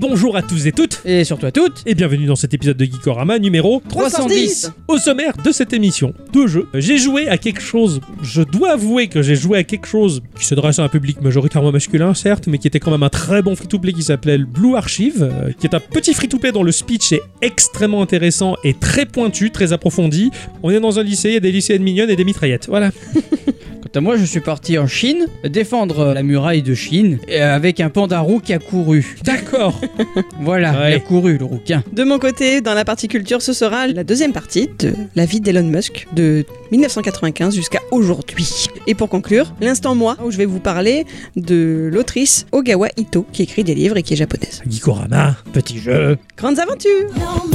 Bonjour à tous et toutes Et surtout à toutes, et bienvenue dans cet épisode de Geekorama numéro 310 Au sommaire de cette émission, deux jeux. J'ai joué à quelque chose, je dois avouer que j'ai joué à quelque chose qui s'adresse à un public majoritairement masculin, certes, mais qui était quand même un très bon free-to-play qui s'appelait Blue Archive, euh, qui est un petit free-to-play dont le speech est extrêmement intéressant et très pointu, très approfondi. On est dans un lycée, il y a des lycéennes mignonnes et des mitraillettes. Voilà. Moi, je suis parti en Chine défendre la muraille de Chine avec un panda roux qui a couru. D'accord. Voilà, Ouais. il a couru le rouquin. De mon côté, dans la partie culture, ce sera la deuxième partie de la vie d'Elon Musk de 1995 jusqu'à aujourd'hui. Et pour conclure, l'instant moi, où je vais vous parler de l'autrice Ogawa Ito, qui écrit des livres et qui est japonaise. Geekorama, petit jeu. Grandes aventures No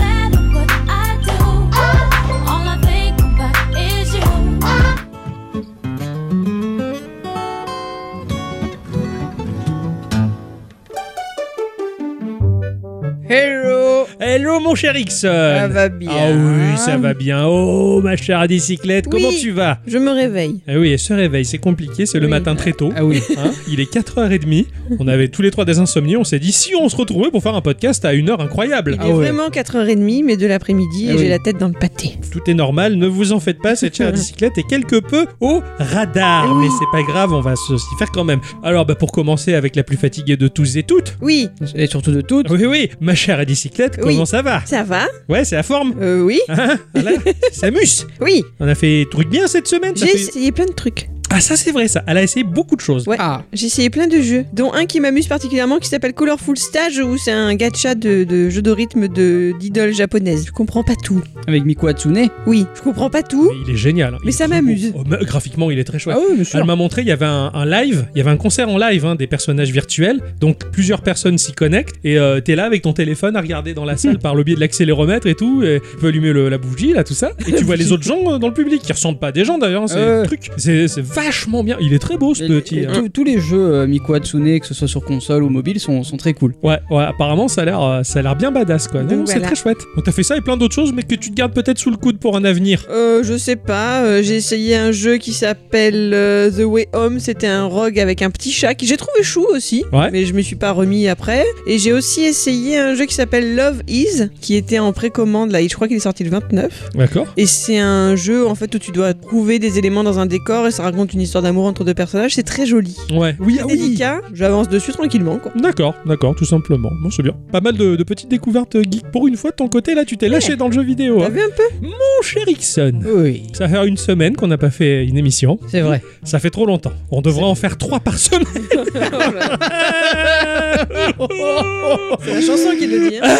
Hello Hello mon cher Ixon Ça va bien Ah oui, ça va bien. Oh ma chère bicyclette, Oui. comment tu vas? Je me réveille. Ah oui, elle se réveille, c'est compliqué, c'est le Oui. matin très tôt. Ah oui. Hein, il est 4h30, on avait tous les trois des insomnies, on s'est dit si on se retrouvait pour faire un podcast à une heure incroyable. Il Ah est ouais. vraiment 4h30, mais de l'après-midi, Ah et j'ai la tête dans le pâté. Tout est normal, ne vous en faites pas, cette chère bicyclette est quelque peu au radar, mais c'est pas grave, on va se- s'y faire quand même. Alors bah, pour commencer avec la plus fatiguée de tous et toutes, Oui, Et surtout de toutes. oui oui, ma chère bicyclette, Oui. comment ça va? Ça va Ouais, c'est la forme Euh, oui, Hein Voilà, ça muse oui. On a fait truc bien cette semaine J'ai fait- essayé plein de trucs. Ah ça c'est vrai ça, elle a essayé beaucoup de choses. Ouais. Ah, J'ai essayé plein de jeux, dont un qui m'amuse particulièrement qui s'appelle Colorful Stage, où c'est un gacha de, de jeu de rythme de d'idoles japonaises. Je comprends pas tout. avec Miku Hatsune. Oui, je comprends pas tout. Mais il est génial. hein. Mais Il ça m'amuse. Oh, graphiquement, il est très chouette. Ah oui. Elle m'a montré, il y avait un, un live, il y avait un concert en live hein, des personnages virtuels, donc plusieurs personnes s'y connectent et euh, t'es là avec ton téléphone à regarder dans la salle par le biais de l'accéléromètre et tout, et tu peux allumer le- la bougie là, tout ça, et tu vois les autres gens euh, dans le public qui ressemblent pas à des gens d'ailleurs, hein, c'est le truc, c'est vachement bien, il est très beau ce Et- petit. et hein. tous- tous les jeux euh, Miku Hatsune, que ce soit sur console ou mobile, sont, sont très cool. Ouais, ouais, apparemment ça a l'air, euh, ça a l'air bien badass quoi. Non, Donc non, c'est voilà. très chouette. Donc t'as fait ça et plein d'autres choses, mais que tu te gardes peut-être sous le coude pour un avenir. Euh, je sais pas, euh, j'ai essayé un jeu qui s'appelle euh, The Way Home, c'était un rogue avec un petit chat qui j'ai trouvé chou aussi, Ouais. mais je me suis pas remis après. Et j'ai aussi essayé un jeu qui s'appelle Love Is, qui était en précommande là, et je crois qu'il est sorti le 29. D'accord. Et c'est un jeu en fait où tu dois trouver des éléments dans un décor et ça raconte une histoire d'amour entre deux personnages, c'est très joli. Ouais. Oui, ah oui. Délicat, j'avance dessus tranquillement quoi. D'accord, d'accord, tout simplement. Bon, c'est bien. Pas mal de, de petites découvertes euh, geek. Pour une fois, de ton côté, là, tu t'es lâché dans le jeu vidéo. T'as hein. vu un peu? Mon cher Ixon, Oui, ça fait une semaine qu'on n'a pas fait une émission. c'est vrai. Ça fait trop longtemps. On devrait en faire trois par semaine. C'est la chanson qui le dit. Hein.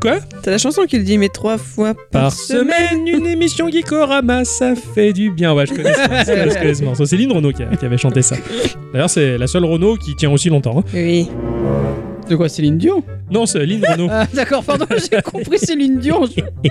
Quoi? C'est la chanson qui le dit, mais trois fois par, Par semaine, une émission Geekorama, ça fait du bien. Ouais, je connais ce morceau, je connais ce morceau. C'est Céline Renaud qui, a- qui avait chanté ça. D'ailleurs, c'est la seule Renaud qui tient aussi longtemps. hein. Oui. De quoi, Céline Dion Non, c'est Céline Renaud. Ah, d'accord, pardon, j'ai compris Céline Dion.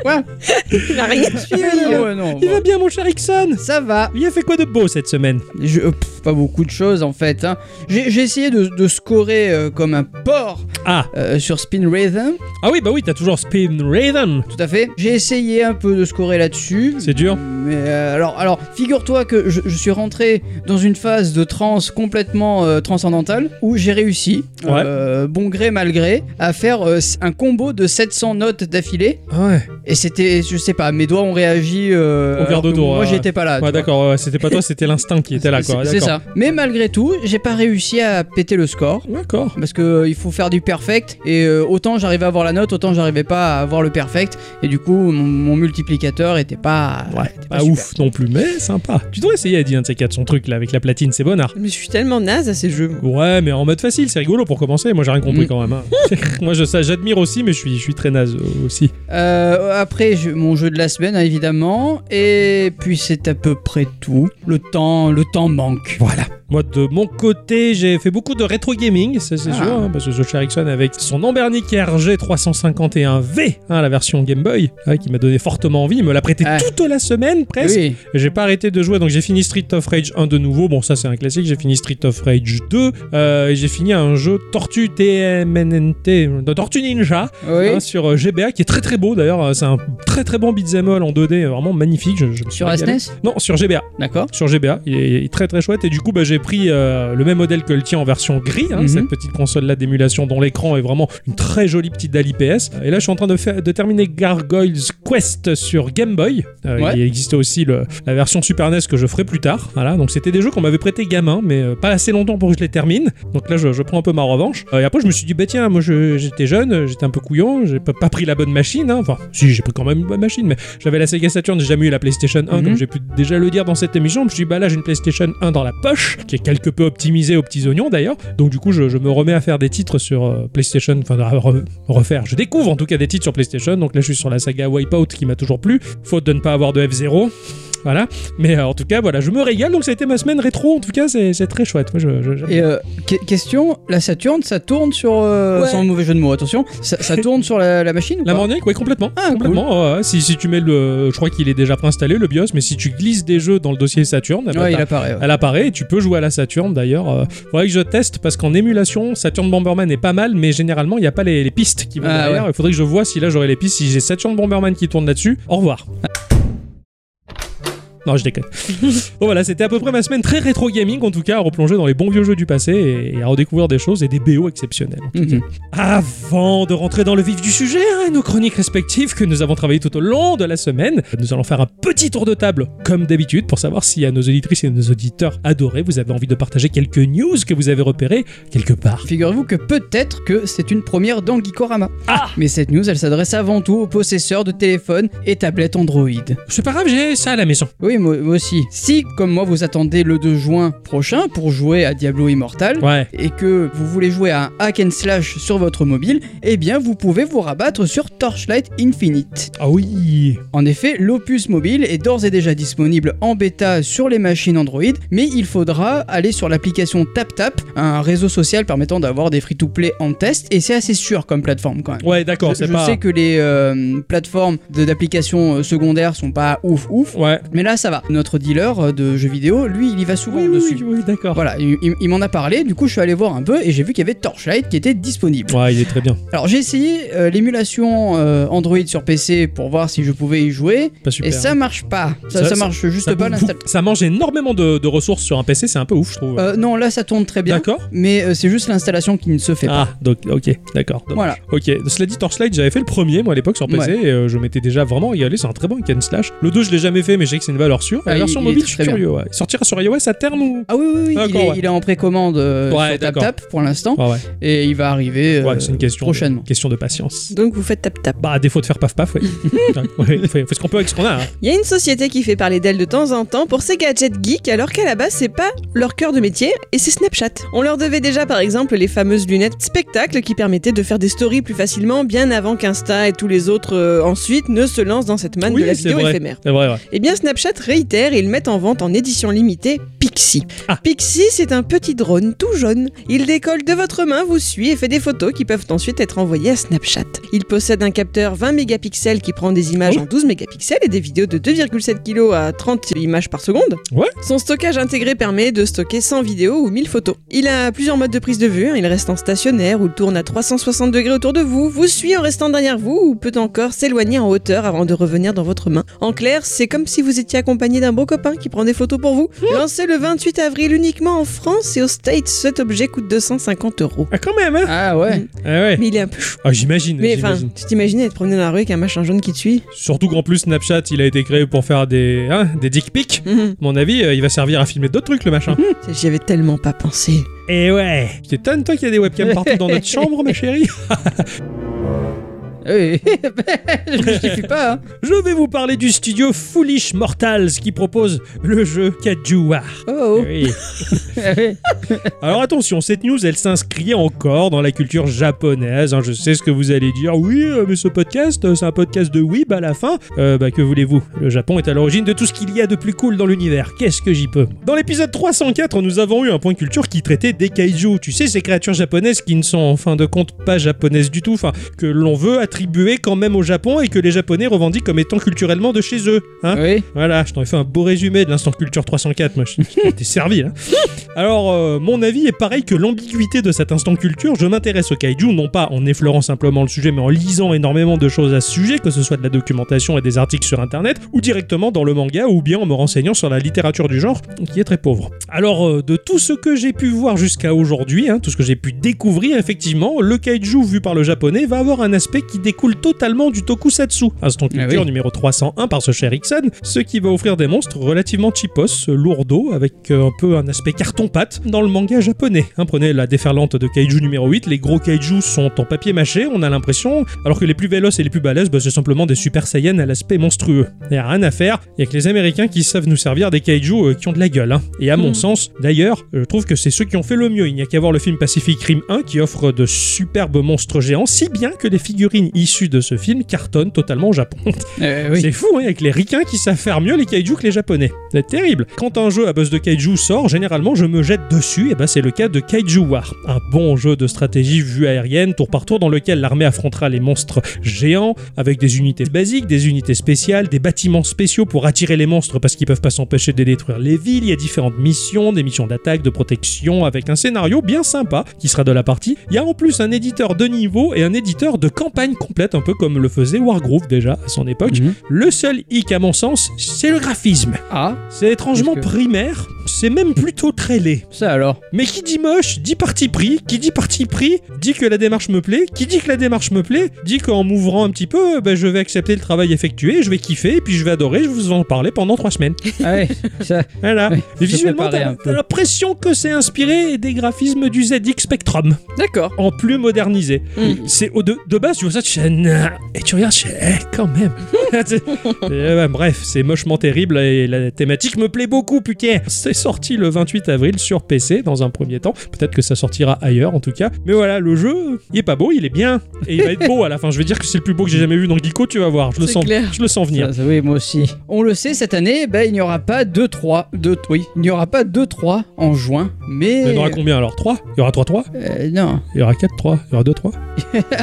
Quoi Il a rien suivi. Ah ouais, non, Il bon. va bien, mon cher Ixon Ça va. Il a fait quoi de beau cette semaine Je- euh, pff, pas beaucoup de choses en fait. hein. J'ai j'ai essayé de, de scorer euh, comme un porc Ah, euh, sur Spin Rhythm, ah oui, bah oui, t'as toujours Spin Raven. tout à fait. J'ai essayé un peu de scorer là-dessus. C'est dur. Mais euh, alors, alors figure-toi que je, je suis rentré dans une phase de transe complètement euh, transcendantale où j'ai réussi, Ouais. euh, bon gré mal gré, à faire euh, un combo de 700 notes d'affilée. Ouais. Et c'était, je sais pas, mes doigts ont réagi. euh, Au quart alors de Moi, j'étais pas là. Ouais, d'accord, ouais, c'était pas toi, c'était l'instinct qui était là, quoi. C'est ça. Mais malgré tout, j'ai pas réussi à péter le score. D'accord. Parce que euh, il faut faire du perfect et euh, autant j'arrivais à avoir la note, autant j'arrivais pas à avoir le perfect et du coup mon, mon multiplicateur était pas, Ouais, était pas, super. ouf non plus, mais sympa. Tu devrais essayer, Eddie, un de ces quatre, son truc là avec la platine, c'est bonnard. Mais je suis tellement naze à ces jeux. Ouais, mais en mode facile, c'est rigolo pour commencer. Moi, j'ai rien compris Quand même. hein. Moi, je, ça, j'admire aussi, mais je suis, je suis très naze aussi. Euh, après je- mon jeu de la semaine hein, évidemment et puis c'est à peu près tout. Le temps, le temps manque. Voilà. Moi, de mon côté, j'ai fait beaucoup de rétro gaming, ça, c'est Ah. sûr, hein, parce que Josh Erickson avec son Ambernic RG 351V, hein, la version Game Boy, qui m'a donné fortement envie. Il me l'a prêté Ah. toute la semaine presque. Oui. Et J'ai pas arrêté de jouer, donc j'ai fini Street of Rage 1 de nouveau. Bon, ça c'est un classique. J'ai fini Street of Rage 2 euh, et j'ai fini un jeu Tortue TMNT. de Tortue Ninja Oui. hein, sur euh, GBA qui est très très beau d'ailleurs. Euh, C'est un très très bon beat'em all en 2D, euh, vraiment magnifique. Je, je me suis Sur. SNES Non, sur GBA. D'accord. Sur GBA, il est, il est très très chouette et du coup bah, j'ai pris euh, le même modèle que le tien en version gris, hein, Mhm. cette petite console là d'émulation dont l'écran est vraiment une très jolie petite dalle IPS. Et là je suis en train de, faire, de terminer Gargoyles Quest sur Game Boy. Euh, Ouais. Il existait aussi le- la version Super NES que je ferai plus tard. Voilà, donc c'était des jeux qu'on m'avait prêté gamin, mais pas assez longtemps pour que je les termine. Donc là je, je prends un peu ma revanche. Euh, et après je me suis dit bah tiens moi je- j'étais jeune, j'étais un peu couillon, j'ai pas, pas pris la bonne machine. hein. Enfin si j'ai pris quand même une bonne machine, mais j'avais la Sega Saturn, j'ai jamais eu la PlayStation 1 Mhm. comme j'ai pu déjà le dire dans cette émission. Je me suis dit bah là j'ai une PlayStation 1 dans la poche, qui est quelque peu optimisée aux petits oignons d'ailleurs. Donc du coup je, je me remets à faire des titres sur euh, PlayStation, enfin à re- refaire. Je découvre en tout cas des titres sur PlayStation. Donc là je suis sur la saga Wipeout qui m'a toujours plu, faute de ne pas avoir de F0. Voilà, mais euh, en tout cas, voilà, je me régale. Donc, ça a été ma semaine rétro. En tout cas, c'est très chouette. Moi, je, je- j'aime Et euh, que- question, la Saturn, ça tourne sur. euh, Ouais. Sans mauvais jeu de mots, attention. Ça, ça tourne sur la, la machine ou La Morniac, oui, complètement. Ah, complètement. Si, si tu mets le. Je crois qu'il est déjà préinstallé, le BIOS, mais si tu glisses des jeux dans le dossier Saturn, eh ben, Ouais, il apparaît. ouais. elle apparaît et tu peux jouer à la Saturn d'ailleurs. Euh, faudrait que je teste parce qu'en émulation, Saturn Bomberman est pas mal, mais généralement, il n'y a pas les, les pistes qui vont Ah, derrière. Il faudrait que je vois si là j'aurai les pistes. Si j'ai Saturn Bomberman qui tourne là-dessus, au revoir. Non, je déconne. bon, voilà, c'était à peu près ma semaine très rétro gaming, en tout cas, à replonger dans les bons vieux jeux du passé et, et à redécouvrir des choses et des BO exceptionnels. Mhm. Avant de rentrer dans le vif du sujet, hein, nos chroniques respectives que nous avons travaillées tout au long de la semaine, nous allons faire un petit tour de table, comme d'habitude, pour savoir si à nos auditrices et nos auditeurs adorés, vous avez envie de partager quelques news que vous avez repérées quelque part. Figurez-vous que peut-être que c'est une première dans Geekorama. Ah Mais cette news, elle s'adresse avant tout aux possesseurs de téléphones et tablettes Android. C'est pas grave, j'ai ça à la maison. Oui, moi, moi aussi. Si, comme moi, vous attendez le 2 juin prochain pour jouer à Diablo Immortal, Ouais. et que vous voulez jouer à un hack and slash sur votre mobile, eh bien vous pouvez vous rabattre sur Torchlight Infinite. Ah oui. En effet, l'opus mobile est d'ores et déjà disponible en bêta sur les machines Android, mais il faudra aller sur l'application TapTap, un réseau social permettant d'avoir des free-to-play en test, et c'est assez sûr comme plateforme quand même. Ouais, d'accord, je c'est je pas. sais que les euh, plateformes d'applications euh, secondaires sont pas ouf ouf, Ouais. mais là ça va. Notre dealer euh, de jeux vidéo, lui, il y va souvent Oui, dessus. oui, oui, d'accord. Voilà, il, m'en a parlé, du coup je suis allé voir un peu et j'ai vu qu'il y avait Torchlight qui était disponible. Ouais, il est très bien. Alors j'ai essayé euh, l'émulation euh, Android sur PC pour voir si je pouvais y jouer Pas super. et ça marche pas. Ça, Ça- marche juste ça, pas bouffe l'install. beaucoup- ça mange énormément de, de ressources sur un PC, c'est un peu ouf, je trouve. Euh, non, là ça tourne très bien, d'accord. mais c'est juste l'installation qui ne se fait pas. Ah, donc, ok, d'accord. Voilà. Ok, cela dit, Torchlight, j'avais fait le premier, moi, à l'époque, sur PC, Ouais. et je m'étais déjà vraiment régalé, c'est un très bon and slash. Le 2, je l'ai jamais fait, mais je sais que c'est une Et Ah, la il- version il mobile, je suis curieux, ouais. Il sortira sur iOS à terme ou Ah oui, oui, oui, il, est, ouais. il est en précommande euh, Ouais, sur. TapTap pour l'instant Ouais, ouais. et il va arriver euh, Ouais, c'est une question, prochainement. question de patience. Donc vous faites tap-tap. Bah, à défaut de faire paf-paf, ouais, fait, fait ce qu'on peut avec ce qu'on a. hein. Il y a une société qui fait parler d'elle de temps en temps pour ses gadgets geeks, alors qu'à la base c'est pas leur cœur de métier, et c'est Snapchat. On leur devait déjà par exemple les fameuses lunettes spectacle qui permettaient de faire des stories plus facilement, bien avant qu'Insta et tous les autres euh, ensuite ne se lancent dans cette manne Oui, de la vidéo vrai. éphémère. C'est vrai, ouais. Eh bien, Snapchat réitère et ils mettent en vente en édition limitée Pixie. Ah. Pixie, c'est un petit drone tout jaune. Il décolle de votre main, vous suit et fait des photos qui peuvent ensuite être envoyées à Snapchat. Il possède un capteur 20 mégapixels qui prend des images Oh. en 12 mégapixels et des vidéos de 2,7 kg à 30 images par seconde. Ouais. Son stockage intégré permet de stocker 100 vidéos ou 1000 photos. Il a plusieurs modes de prise de vue. hein. Il reste en stationnaire ou tourne à 360 degrés autour de vous, vous suit en restant derrière vous ou peut encore s'éloigner en hauteur avant de revenir dans votre main. En clair, c'est comme si vous étiez accompagné d'un beau copain qui prend des photos pour vous. Lancé le 28 avril uniquement en France et aux States, cet objet coûte 250 euros. Ah, quand même, hein Ah ouais. Ah, ouais. Mais il est un peu chou. Ah, j'imagine. Mais enfin, j'imagine. tu t'imagines être promené dans la rue avec un machin jaune qui te suit Surtout qu'en plus, Snapchat, il a été créé pour faire des, hein, des dick pics. Mhm. À mon avis, euh, il va servir à filmer d'autres trucs, le machin. J'y avais tellement pas pensé. Et ouais. Tu t'étonnes, toi, qu'il y a des webcams partout dans notre chambre, ma chérie Oui. je ne justifie pas. hein. Je vais vous parler du studio Foolish Mortals qui propose le jeu Kajuwa. Oh, oh. Oui. Ah ouais. Alors attention, cette news, elle s'inscrit encore dans la culture japonaise. hein. Je sais ce que vous allez dire. Oui, euh, mais ce podcast, euh, c'est un podcast de Weeb à la fin. Euh, bah que voulez-vous? Le Japon est à l'origine de tout ce qu'il y a de plus cool dans l'univers. Qu'est-ce que j'y peux? Dans l'épisode 304, nous avons eu un point culture qui traitait des kaiju. Tu sais, ces créatures japonaises qui ne sont en fin de compte pas japonaises du tout, enfin que l'on veut attribuer quand même au Japon et que les Japonais revendiquent comme étant culturellement de chez eux. Hein Oui. voilà, je t'en ai fait un beau résumé de l'instant culture 304, moi t'ai servi là. Alors, euh, mon avis est pareil que l'ambiguïté de cet instant culture. Je m'intéresse au kaiju, non pas en effleurant simplement le sujet, mais en lisant énormément de choses à ce sujet, que ce soit de la documentation et des articles sur internet, ou directement dans le manga, ou bien en me renseignant sur la littérature du genre, qui est très pauvre. Alors, euh, de tout ce que j'ai pu voir jusqu'à aujourd'hui, hein, tout ce que j'ai pu découvrir, effectivement, le kaiju vu par le japonais va avoir un aspect qui découle totalement du tokusatsu. Instant Ah culture oui. numéro 301 par ce cher Ixon, ce qui va offrir des monstres relativement cheapos, lourdeaux, avec euh, un peu un aspect carton-pâte dans le manga japonais. Hein, prenez la déferlante de kaiju numéro 8, les gros kaiju sont en papier mâché, on a l'impression, alors que les plus véloces et les plus balèzes, bah, c'est simplement des super saiyans à l'aspect monstrueux. Il a rien à faire, il y a que les américains qui savent nous servir des kaiju euh, qui ont de la gueule. hein. Et à mon Mhm. sens, d'ailleurs, je trouve que c'est ceux qui ont fait le mieux. Il n'y a qu'à voir le film Pacific Rim 1 qui offre de superbes monstres géants, si bien que les figurines issues de ce film cartonnent totalement au Japon. Euh, oui. C'est fou, hein, avec les ricains qui savent faire mieux les kaiju que les japonais. C'est terrible. Quand un jeu à base de kaiju sort, généralement je me jette dessus, et ben c'est le cas de Kaiju War. Un bon jeu de stratégie vue aérienne, tour par tour, dans lequel l'armée affrontera les monstres géants, avec des unités basiques, des unités spéciales, des bâtiments spéciaux pour attirer les monstres parce qu'ils peuvent pas s'empêcher de détruire les villes. Il y a différentes missions, des missions d'attaque, de protection, avec un scénario bien sympa qui sera de la partie. Il y a en plus un éditeur de niveau et un éditeur de campagne complète, un peu comme le faisait Wargroove déjà à son époque. Mhm. Le seul hic, à mon sens, c'est le graphisme. Ah, C'est étrangement que- primaire, c'est même plutôt très laid. ça alors. Mais qui dit moche, dit parti pris. Qui dit parti pris, dit que la démarche me plaît. Qui dit que la démarche me plaît, dit qu'en m'ouvrant un petit peu, ben, je vais accepter le travail effectué, je vais kiffer, et puis je vais adorer, je vais vous en parler pendant trois semaines. Ah ouais, ça. Voilà. Et visuellement, t'as l'impression que c'est inspiré des graphismes du ZX Spectrum, D'accord. en plus modernisé. Mm. C'est au de, de base, tu vois ça, tu fais nah. et tu regardes, tu fais eh, quand même. Et, ouais, bref, c'est mochement terrible et la thématique me plaît beaucoup, putain. C'est sorti le 28 avril sur PC dans un premier temps. Peut-être que ça sortira ailleurs en tout cas. Mais voilà, le jeu, il est pas beau, il est bien et il va être beau à la fin. Je veux dire que c'est le plus beau que j'ai jamais vu dans Geeko, tu vas voir. Je le sens, clair. je le sens venir. Ça, ça, oui, moi aussi. On le sait, cette année, ben, il n'y aura pas 2-3. Deux- oui, il n'y aura pas 2-3 en juin. Mais. Il y en aura combien alors? 3 Il y aura 3-3 Euh, non, Il y aura 4-3 Il y aura 2-3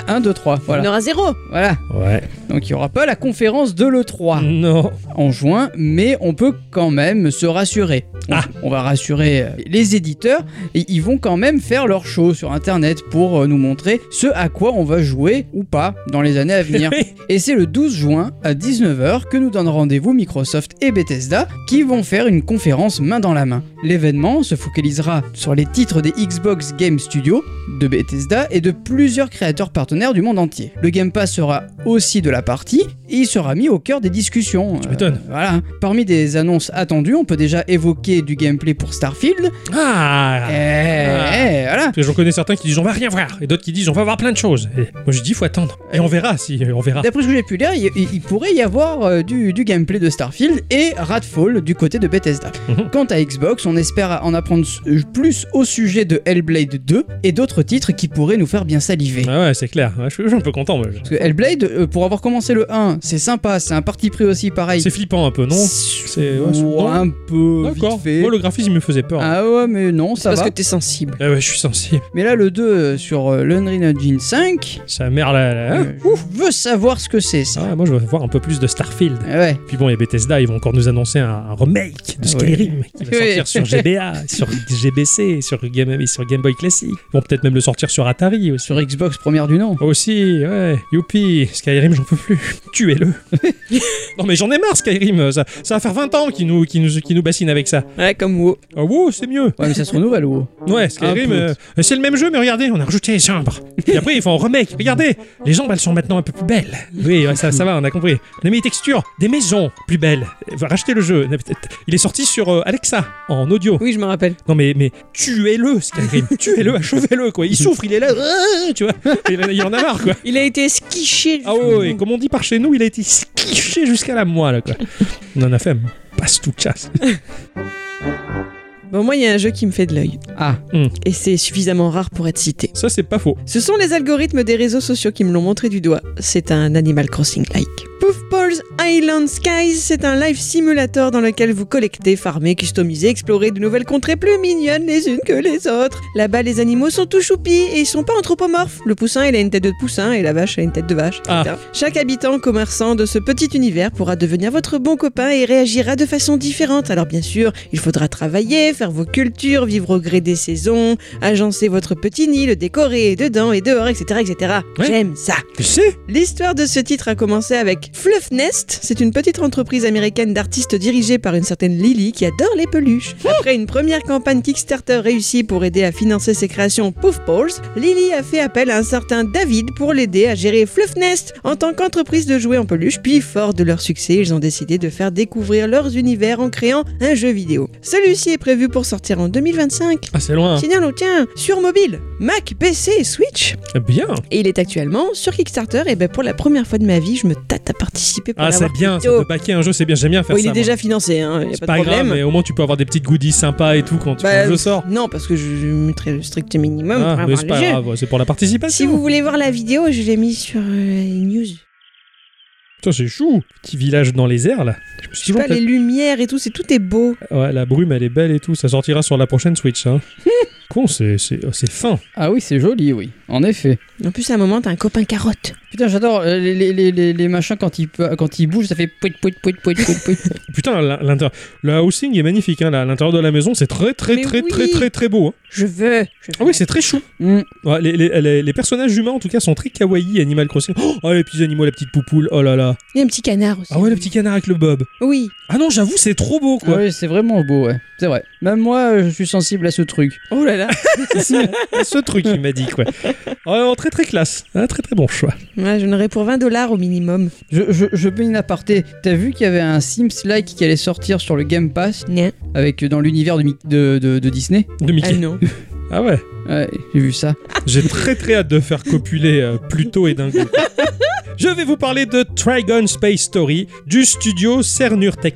1, 2, 3. Il y Voilà. en aura zéro. Voilà. Ouais. Donc il n'y aura pas la conférence de l'E3 Non. en juin, mais on peut quand même se rassurer. On, Ah. On va rassurer euh, les éditeurs et ils vont quand même faire leur show sur internet pour euh, nous montrer ce à quoi on va jouer ou pas dans les années à venir. Et c'est le 12 juin à 19h que nous donne rendez-vous Microsoft et Bethesda qui vont faire une conférence main dans la main. L'événement se focalisera sur les titres des Xbox Game Studios, de Bethesda et de plusieurs créateurs partenaires du monde entier. Le Game Pass sera aussi de la partie et il sera mis au cœur des discussions. Tu m'étonnes. voilà. Parmi des annonces attendues, on peut déjà évoquer du gameplay pour Starfield. Ah Et, et voilà. Parce que j'en connais certains qui disent on va rien voir et d'autres qui disent on va voir plein de choses. Et moi je dis faut attendre et on verra si on verra. D'après ce que j'ai pu lire, il, pourrait y avoir euh, du, du gameplay de Starfield et Radfall du côté de Bethesda. Mhm. Quant à Xbox, on espère en apprendre s- plus au sujet de Hellblade 2 et d'autres titres qui pourraient nous faire bien saliver. Ah ouais c'est clair. Ouais, je suis je suis un peu content. moi. Parce que Hellblade, euh, pour avoir commencé le 1, c'est sympa, c'est un parti pris aussi pareil. C'est flippant un peu non C'est ouais, Ouais, un peu D'accord. vite fait. Moi le graphisme il me faisait peur. Ah ouais, mais non, ça Parce va. que t'es sensible. Ah ouais je suis sensible. Mais là, le 2 euh, sur euh, l'Unreal Engine 5, Sa mère là. là, hein. euh, je veux savoir ce que c'est ça. Ah, moi je veux voir un peu plus de Starfield. Ah Ouais. Puis bon, il y a Bethesda, ils vont encore nous annoncer un, un remake de Ah Skyrim qui va sortir sur GBA, sur GBC, sur Game, et sur Game Boy Classic. Ils vont peut-être même le sortir sur Atari aussi. Sur Xbox première du nom. Aussi, ouais, youpi, Skyrim, j'en peux plus. Tuez-le. non mais j'en ai marre, Skyrim. Ça, ça va faire 20 ans qu'ils nous, qu'ils nous, qu'ils nous bassinent avec ça. Ouais, comme WoW. Oh, wow, c'est mieux. Ouais, mais ça se renouvelle ou Ouais, Skyrim, euh, c'est le même jeu, mais regardez, on a rajouté les jambes. Et après, ils font un remake. Regardez, les jambes, elles sont maintenant un peu plus belles. Oui, ouais, ça, ça va, on a compris. On a mis les textures, des maisons plus belles. Va racheter le jeu. Il est sorti sur euh, Alexa, en audio. Oui, je me rappelle. Non, mais, mais tuez-le, Skyrim. tuez-le, achevez-le, quoi. Il souffre, il est là. Tu vois, il, il en a marre, quoi. Il a été esquiché. Ah ouais, ouais, comme on dit par chez nous, il a été skiché jusqu'à la moelle, quoi. On en a fait un passe-tout-chasse. Bon, moi, il y a un jeu qui me fait de l'œil. Ah, Et c'est suffisamment rare pour être cité. Ça, c'est pas faux. Ce sont les algorithmes des réseaux sociaux qui me l'ont montré du doigt. C'est un Animal Crossing-like. Poofball's Island Skies, c'est un live simulator dans lequel vous collectez, farmez, customisez, explorez de nouvelles contrées plus mignonnes les unes que les autres. Là-bas, les animaux sont tout choupis et ils sont pas anthropomorphes. Le poussin, il a une tête de poussin et la vache a une tête de vache. Ah. Chaque habitant commerçant de ce petit univers pourra devenir votre bon copain et réagira de façon différente. Alors bien sûr, il faudra travailler, faire vos cultures, vivre au gré des saisons, agencer votre petit nid, le décorer dedans et dehors, etc. etc. Ouais. J'aime ça. Tu sais L'histoire de ce titre a commencé avec Fluff Nest. C'est une petite entreprise américaine d'artistes dirigée par une certaine Lily qui adore les peluches. Après une première campagne Kickstarter réussie pour aider à financer ses créations Poof Balls, Lily a fait appel à un certain David pour l'aider à gérer Fluff Nest en tant qu'entreprise de jouets en peluche. Puis, fort de leur succès, ils ont décidé de faire découvrir leurs univers en créant un jeu vidéo. Celui-ci est prévu pour sortir en 2025. Ah, c'est loin. Signal au tien sur mobile, Mac, PC et Switch. Bien. Et il est actuellement sur Kickstarter. Et ben pour la première fois de ma vie, je me tâte à participer pour Ah, c'est bien, ça de baquer un jeu, c'est bien. J'aime bien faire Bon, il ça. est moi. déjà financé, hein, y a C'est pas, pas de grave, problème. mais au moins tu peux avoir des petites goodies sympas et tout quand, tu- Bah, quand le jeu sort. Non, parce que je, je mettrai le strict minimum Ah, c'est pas jeu. grave, c'est pour la participation. Si vous voulez voir la vidéo, je l'ai mis sur euh, news. Putain, c'est chou. Petit village dans les airs là. Je me suis pas, les lumières et tout, c'est tout est beau. Ouais, la brume, elle est belle et tout. Ça sortira sur la prochaine Switch. Hein. Con, c'est c'est- oh, c'est fin. Ah oui, c'est joli, oui. En effet. En plus, à un moment, t'as un copain carotte. Putain, j'adore euh, les, les, les, les, les machins quand ils, quand ils bougent, ça fait pouit pouit pouit pouit pouit pouit. Putain, l'intérieur- le housing est magnifique. Hein, là. L'intérieur de la maison, c'est très, très, très, oui. très, très, très beau. hein. Je veux. je Ah oui, c'est très chou. Ouais, les, les- les- les personnages humains, en tout cas, sont très kawaii Animal Crossing. Oh, les petits animaux, la petite poupoule. Oh là là. Il y a un petit canard aussi. Ah ouais, le petit canard avec le bob. Oui. Ah non, j'avoue, c'est trop beau, Ah quoi. oui, c'est vraiment beau, ouais. C'est vrai. Même moi, euh, je suis sensible à ce truc. Oh là là. Ce truc, il m'a dit, quoi. Très, très classe. Un très, très bon choix. Ouais, je n'aurais pour 20 dollars au minimum. Je, je, je peux une aparté. T'as vu qu'il y avait un Sims-like qui allait sortir sur le Game Pass? Nya. avec dans l'univers de, Mi- de, de, de Disney? De Mickey. Ah non. Ah ouais. Ouais, j'ai vu ça. J'ai très très hâte de faire copuler euh, Pluto et Dingo. Je vais vous parler de Trigon Space Story du studio Cernure Tech.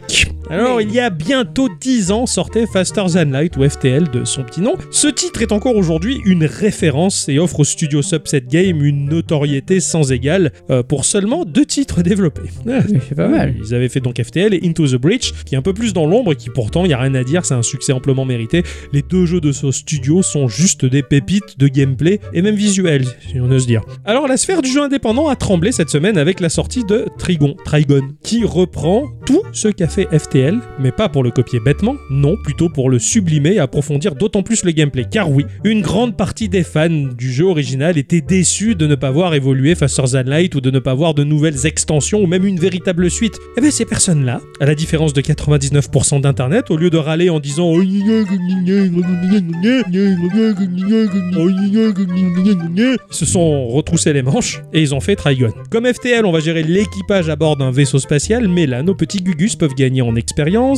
Alors, il y a bientôt 10 ans sortait Faster Than Light ou FTL de son petit nom. Ce titre est encore aujourd'hui une référence et offre au studio Subset Game une notoriété sans égale euh, pour seulement deux titres développés. Ah, c'est pas mal. ils avaient fait donc FTL et Into the Breach, qui est un peu plus dans l'ombre et qui pourtant, il n'y a rien à dire, c'est un succès amplement mérité. Les deux jeux de ce studio sont juste des pépites de gameplay et même visuel, si on ose dire. Alors, la sphère du jeu indépendant a tremblé cette semaine avec la sortie de Trigon, Trigon, qui reprend tout ce qu'a fait FTL, mais pas pour le copier bêtement, non, plutôt pour le sublimer et approfondir d'autant plus le gameplay. Car oui, une grande partie des fans du jeu original étaient déçus de ne pas voir évoluer Faster Than Light ou de ne pas voir de nouvelles extensions ou même une véritable suite. Et bien ces personnes-là, à la différence de 99% d'internet, au lieu de râler en disant ils se sont retroussés les manches et ils ont fait Trigon. Comme FTL, on va gérer l'équipage à bord d'un vaisseau spatial, mais là, nos petits gugus peuvent gagner en expérience,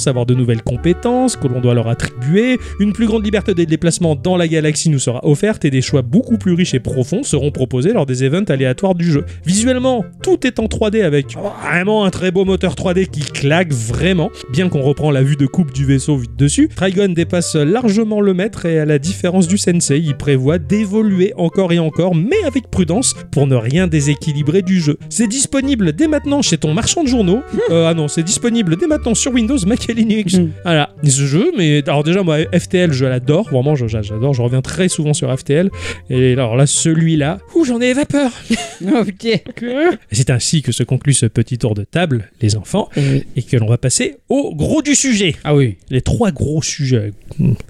avoir de nouvelles compétences que l'on doit leur attribuer, une plus grande liberté des déplacements dans la galaxie nous sera offerte et des choix beaucoup plus riches et profonds seront proposés lors des events aléatoires du jeu. Visuellement, tout est en 3D avec vraiment un très beau moteur 3D qui claque vraiment, bien qu'on reprend la vue de coupe du vaisseau vu de dessus. Trigon dépasse largement le maître et à la différence du Sensei, il prévoit d'évoluer encore et encore, mais avec prudence pour ne rien déséquilibrer du jeu. C'est disponible dès maintenant chez ton marchand de journaux. Euh, ah non, c'est disponible dès maintenant sur Windows, Mac et Linux. Mm. Voilà, ce jeu, mais alors déjà moi FTL je l'adore, vraiment j'adore, je reviens très souvent sur FTL. Et alors là celui-là, ouh j'en ai vapeur. Oh putain. Et C'est ainsi que se conclut ce petit tour de table, les enfants, et que l'on va passer au gros du sujet. Ah oui. Les trois gros sujets.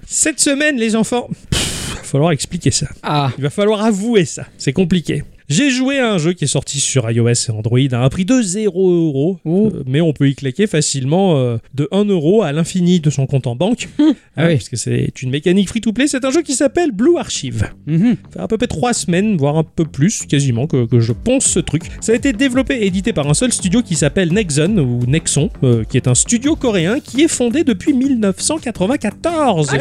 Cette semaine, les enfants, pff, va falloir expliquer ça. Ah. Il va falloir avouer ça. C'est compliqué. J'ai joué à un jeu qui est sorti sur iOS et Android à un prix de 0 euros, Oh. euh, mais on peut y claquer facilement euh, de 1 euro à l'infini de son compte en banque. Ah oui. Parce que c'est une mécanique free-to-play. C'est un jeu qui s'appelle Blue Archive. Mhm. Ça fait à peu près 3 semaines, voire un peu plus, quasiment, que, que je ponce ce truc. Ça a été développé et édité par un seul studio qui s'appelle Nexon, ou Nexon, euh, qui est un studio coréen qui est fondé depuis 1994. Ah.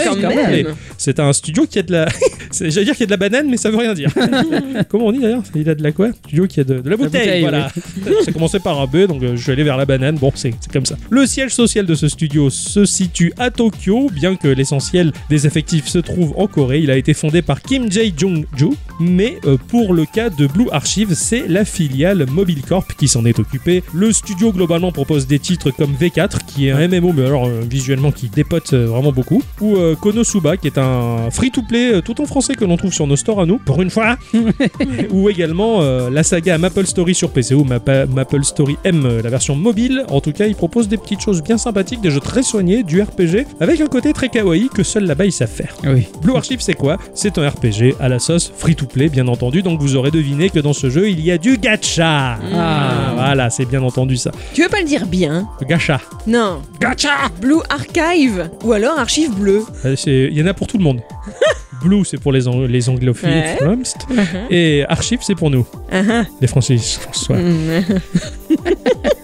C'est un studio qui a de la. J'allais dire qu'il y a de la banane, mais ça veut rien dire. Comment on dit d'ailleurs? Il a de la quoi Studio qui a de, de la bouteille, bouteille, voilà. ça commençait par un B, donc euh, je suis allé vers la banane. Bon, c'est comme ça. Le siège social de ce studio se situe à Tokyo, bien que l'essentiel des effectifs se trouve en Corée. Il a été fondé par Kim Jae-jung-ju, mais euh, pour le cas de Blue Archive, c'est la filiale Mobile Corp qui s'en est occupée. Le studio globalement propose des titres comme V4, qui est un MMO, mais alors euh, visuellement qui dépote vraiment beaucoup, ou Konosuba, qui est un free-to-play tout en français que l'on trouve sur nos stores à nous, pour une fois, ou également également euh, la saga Maple Story sur PC ou Mapa- Maple Story M, euh, la version mobile. En tout cas, il propose des petites choses bien sympathiques, des jeux très soignés, du RPG, avec un côté très kawaii que seuls là-bas ils savent faire. Oui. Blue Archive, c'est quoi? C'est un RPG à la sauce free-to-play, bien entendu. Donc vous aurez deviné que dans ce jeu, il y a du gacha. Ah. Voilà, c'est bien entendu ça. Tu veux pas le dire bien? Gacha. Non. Gacha Blue Archive ou alors Archive Bleu. Euh, Il y en a pour tout le monde. Blue, c'est pour les, ang- les anglophiles. Ouais. Flumst. Et Archive, c'est pour nous, Ah ah. les Français. François. Mm.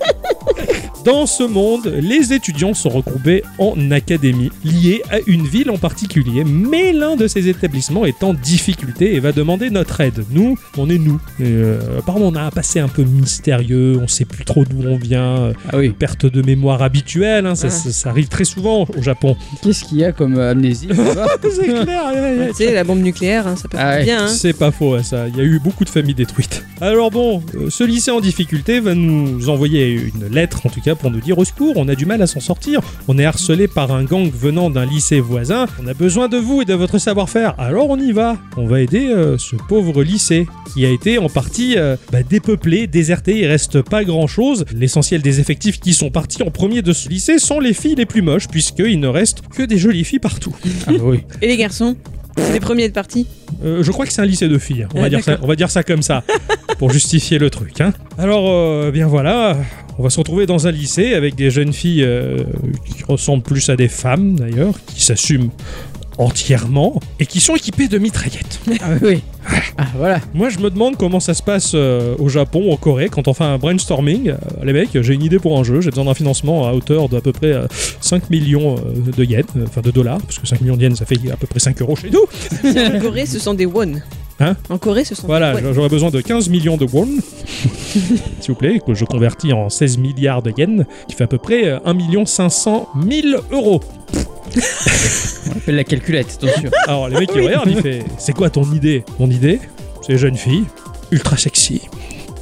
Dans ce monde, les étudiants sont regroupés en académie, liés à une ville en particulier, mais l'un de ces établissements est en difficulté et va demander notre aide. Nous, on est nous. Euh, apparemment, on a un passé un peu mystérieux, on sait plus trop d'où on vient, euh, Ah oui. perte de mémoire habituelle, hein, ça, Ah. ça- ça arrive très souvent au Japon. Qu'est-ce qu'il y a comme euh, amnésie c'est clair. Tu sais, la bombe nucléaire, hein, ça peut Ah ouais. bien. Hein. C'est pas faux, ça. Il y a eu beaucoup de familles détruites. Alors bon, euh, ce lycée en difficulté va nous envoyer une lettre, en tout cas, pour nous dire au secours, on a du mal à s'en sortir. On est harcelé par un gang venant d'un lycée voisin. On a besoin de vous et de votre savoir-faire. Alors on y va. On va aider euh, ce pauvre lycée qui a été en partie euh, bah, dépeuplé, déserté. Il reste pas grand-chose. L'essentiel des effectifs qui sont partis en premier de ce lycée sont les filles les plus moches, puisqu'il ne reste que des jolies filles partout. Ah bah oui. Et les garçons? C'est les premiers de partie? Euh, je crois que c'est un lycée de filles. On va, Ah, dire ça, d'accord. on va dire ça comme ça, pour justifier le truc. hein. Alors, euh, bien voilà, on va se retrouver dans un lycée avec des jeunes filles euh, qui ressemblent plus à des femmes d'ailleurs, qui s'assument entièrement et qui sont équipées de mitraillettes. Ah oui. Ah voilà. Moi, je me demande comment ça se passe euh, au Japon, en Corée, quand on fait un brainstorming. Euh, les mecs, j'ai une idée pour un jeu, j'ai besoin d'un financement à hauteur d'à peu près euh, 5 millions euh, de yens, euh, enfin de dollars, parce que 5 millions de yens, ça fait à peu près 5 euros chez nous. En Corée, ce sont des won. Hein En Corée, ce sont Voilà, des j'aurais besoin de 15 millions de won, s'il vous plaît, que je convertis en 16 milliards de yens, qui fait à peu près euh, 1 500 000 euros. On appelle la calculette, attention. Alors, les mecs, ils regardent, ils font C'est quoi ton idée? Mon idée, c'est une jeune fille, ultra sexy,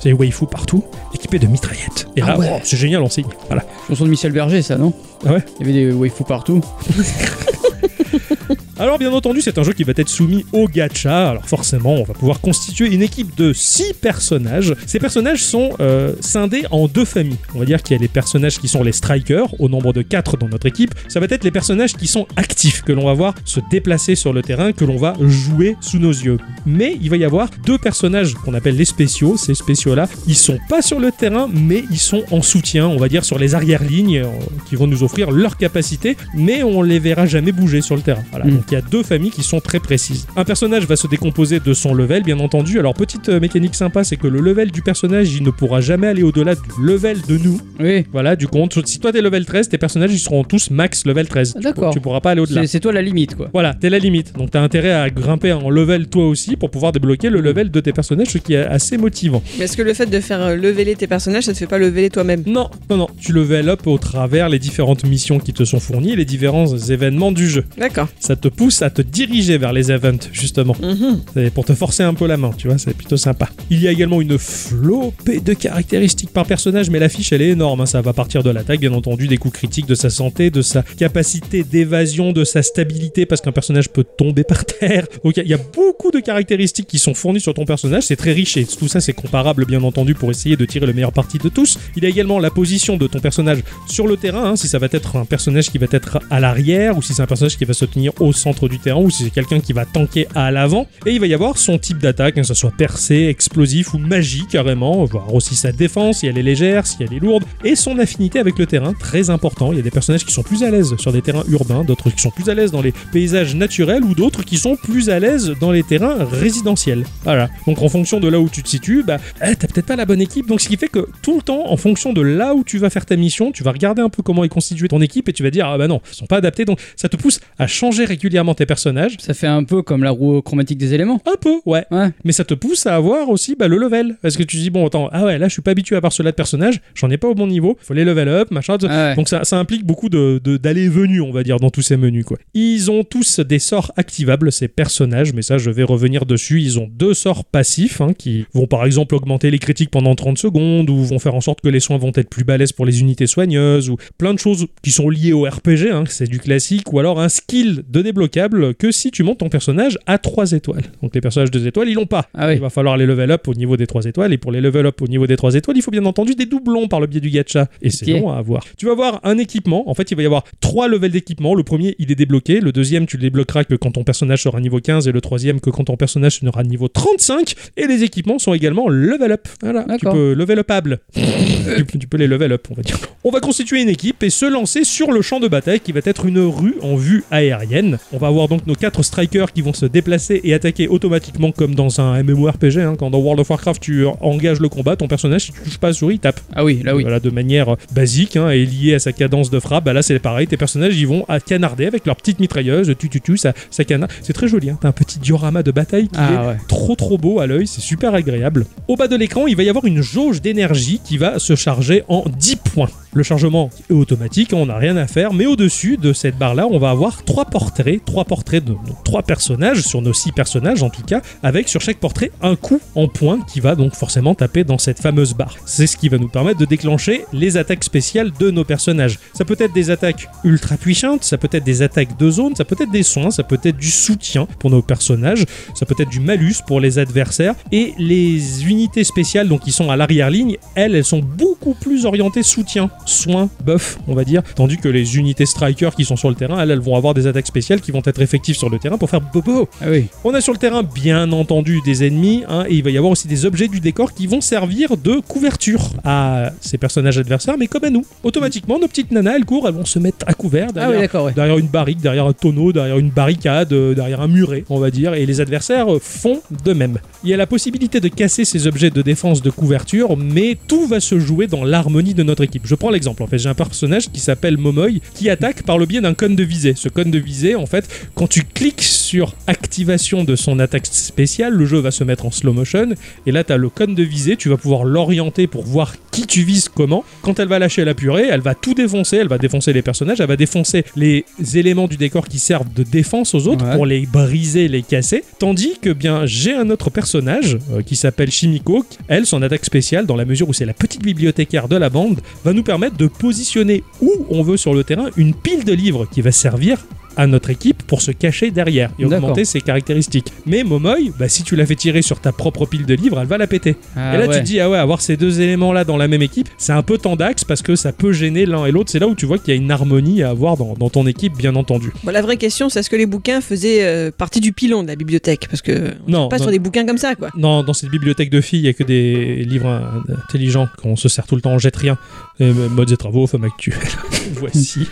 c'est waifu partout, équipée de mitraillettes. Et Ah là, ouais. oh, c'est génial, on signe. Voilà. Chanson de Michel Berger, ça, non? Ah ouais Il y avait des waifus partout. Alors bien entendu, c'est un jeu qui va être soumis au gacha. Alors forcément, on va pouvoir constituer une équipe de 6 personnages. Ces personnages sont euh, scindés en deux familles. On va dire qu'il y a les personnages qui sont les strikers, au nombre de 4 dans notre équipe. Ça va être les personnages qui sont actifs, que l'on va voir se déplacer sur le terrain, que l'on va jouer sous nos yeux. Mais il va y avoir deux personnages qu'on appelle les spéciaux. Ces spéciaux-là, ils sont pas sur le terrain, mais ils sont en soutien, on va dire sur les arrière-lignes, euh, qui vont nous offrir leur capacité, mais on les verra jamais bouger sur le terrain. Voilà. Mm. Donc il y a deux familles qui sont très précises. Un personnage va se décomposer de son level, bien entendu. Alors petite euh, mécanique sympa, c'est que le level du personnage, il ne pourra jamais aller au-delà du level de nous. Oui. Voilà, du compte. Si toi t'es level 13, tes personnages ils seront tous max level 13. Ah, Tu- d'accord. Tu, pourras pas aller au-delà. C'est c'est toi la limite, quoi. Voilà, t'es la limite. Donc t'as intérêt à grimper en level toi aussi pour pouvoir débloquer le level de tes personnages, ce qui est assez motivant. Mais est-ce que le fait de faire euh, leveler tes personnages, ça te fait pas leveler toi-même? Non, non, non. Tu level up au travers les différentes missions qui te sont fournies, et les différents événements du jeu. D'accord. Ça te pousse à te diriger vers les events, justement. Mhm. Pour te forcer un peu la main, tu vois, c'est plutôt sympa. Il y a également une flopée de caractéristiques par personnage, mais la fiche elle est énorme. hein. Ça va partir de l'attaque, bien entendu, des coups critiques, de sa santé, de sa capacité d'évasion, de sa stabilité, parce qu'un personnage peut tomber par terre. Donc il y a- il y, a beaucoup de caractéristiques qui sont fournies sur ton personnage. C'est très riche et tout ça c'est comparable, bien entendu, pour essayer de tirer le meilleur parti de tous. Il y a également la position de ton personnage sur le terrain, hein, si ça va être un personnage qui va être à l'arrière, ou si c'est un personnage qui va se tenir au centre du terrain, ou si c'est quelqu'un qui va tanker à l'avant. Et il va y avoir son type d'attaque, hein, que ce soit percé, explosif ou magie carrément, voir aussi sa défense, si elle est légère, si elle est lourde, et son affinité avec le terrain, très important. Il y a des personnages qui sont plus à l'aise sur des terrains urbains, d'autres qui sont plus à l'aise dans les paysages naturels, ou d'autres qui sont plus à l'aise dans les terrains résidentiels. Voilà. Donc en fonction de là où tu te situes, bah, eh, t'as peut-être pas la bonne équipe. Donc ce qui fait que tout le temps, en fonction de là où tu vas faire ta mission, tu vas regarder un peu comment est constituée ton équipe et tu vas dire ah bah non, ils sont pas adaptés. Donc ça te pousse à changer régulièrement tes personnages. Ça fait un peu comme la roue chromatique des éléments. Un peu, ouais. Ouais. Mais ça te pousse à avoir aussi bah, le level. Parce que tu dis, bon, attends, ah ouais, là, je suis pas habitué à avoir cela de personnage, j'en ai pas au bon niveau, faut les level up, machin. Ah ouais. Donc ça, ça implique beaucoup de, de- d'aller et venu, on va dire, dans tous ces menus, quoi. Ils ont tous des sorts activables, ces personnages, mais ça, je vais revenir dessus. Ils ont deux sorts passifs, hein, qui vont par exemple augmenter les critiques pendant 30 secondes, ou vont faire en sorte que les soins vont être plus balèzes pour les unités soigneuses, ou plein de choses qui sont liées au RPG, hein, c'est du classique, ou alors un skill de débloquage débloquable que si tu montes ton personnage à 3 étoiles. Donc les personnages 2 étoiles, ils l'ont pas. Ah oui. Il va falloir les level up au niveau des 3 étoiles. Et pour les level up au niveau des 3 étoiles, il faut bien entendu des doublons par le biais du gacha. Et c'est long à avoir. Tu vas avoir un équipement. En fait, il va y avoir trois levels d'équipement. Le premier, il est débloqué. Le deuxième, tu le débloqueras que quand ton personnage sera niveau 15. Et le troisième, que quand ton personnage sera niveau 35. Et les équipements sont également level up. Voilà. Tu peux level upable. tu, tu peux les level up, on va dire. On va constituer une équipe et se lancer sur le champ de bataille qui va être une rue en vue aérienne. On va avoir donc nos quatre strikers qui vont se déplacer et attaquer automatiquement comme dans un MMORPG. hein. Quand dans World of Warcraft tu engages le combat, ton personnage, si tu touches pas à la souris, il tape. Ah oui, là oui. Voilà, de manière euh, basique hein, et liée à sa cadence de frappe. Bah là, c'est pareil. Tes personnages, ils vont à canarder avec leur petite mitrailleuse, tu tu tu, ça, ça canarde. C'est très joli. Hein. T'as un petit diorama de bataille qui est Ah ouais. trop trop beau à l'œil, c'est super agréable. Au bas de l'écran, il va y avoir une jauge d'énergie qui va se charger en 10 points. Le chargement est automatique, on n'a rien à faire, mais au-dessus de cette barre-là, on va avoir trois portraits, trois portraits de nos trois personnages, sur nos six personnages en tout cas, avec sur chaque portrait un coup en points qui va donc forcément taper dans cette fameuse barre. C'est ce qui va nous permettre de déclencher les attaques spéciales de nos personnages. Ça peut être des attaques ultra puissantes, ça peut être des attaques de zone, ça peut être des soins, ça peut être du soutien pour nos personnages, ça peut être du malus pour les adversaires et les unités spéciales donc qui sont à l'arrière-ligne, elles elles sont beaucoup plus orientées soutien, soin, buff, on va dire, tandis que les unités striker qui sont sur le terrain, elles elles vont avoir des attaques spéciales qui vont être effectives sur le terrain pour faire bobo. Ah oui. On a sur le terrain bien entendu des ennemis hein, et il va y avoir aussi des objets du décor qui vont servir de couverture à ces personnages adversaires mais comme à nous. Automatiquement nos petites nanas elles courent, elles vont se mettre à couvert Ah oui, ouais. derrière une barrique, derrière un tonneau, derrière une barricade, euh, derrière un muret, on va dire, et les adversaires euh, font de même. Il y a la possibilité de casser ces objets de défense de couverture, mais tout va se jouer dans l'harmonie de notre équipe. Je prends l'exemple, en fait, j'ai un personnage qui s'appelle Momoy, qui attaque par le biais d'un cône de visée. Ce cône de visée, en fait, quand tu cliques sur activation de son attaque spéciale, le jeu va se mettre en slow motion, et là, tu as le cône de visée, tu vas pouvoir l'orienter pour voir qui tu vises comment. Quand elle va lâcher la purée, elle va tout défoncer, elle va défoncer les personnages, elle va défoncer les éléments du décor qui servent de défense aux autres Ouais. pour les briser, les casser. Tandis que bien j'ai un autre personnage euh, qui s'appelle Shimiko. Elle, son attaque spéciale, dans la mesure où c'est la petite bibliothécaire de la bande, va nous permettre de positionner où on veut sur le terrain une pile de livres qui va servir à notre équipe pour se cacher derrière et augmenter ses caractéristiques. Mais Momoy, bah, si tu la fais tirer sur ta propre pile de livres, elle va la péter. Ah et là, ouais. tu te dis, ah ouais, avoir ces deux éléments-là dans la même équipe, c'est un peu tendax parce que ça peut gêner l'un et l'autre. C'est là où tu vois qu'il y a une harmonie à avoir dans, dans ton équipe, bien entendu. Bon, la vraie question, c'est est-ce que les bouquins faisaient euh, partie du pilon de la bibliothèque? Parce que on Non, pas non. sur des bouquins comme ça, quoi. Non, dans cette bibliothèque de filles, il n'y a que des livres intelligents qu'on se sert tout le temps, on jette rien. Et, euh, modes et travaux, femme actuelle. Voici.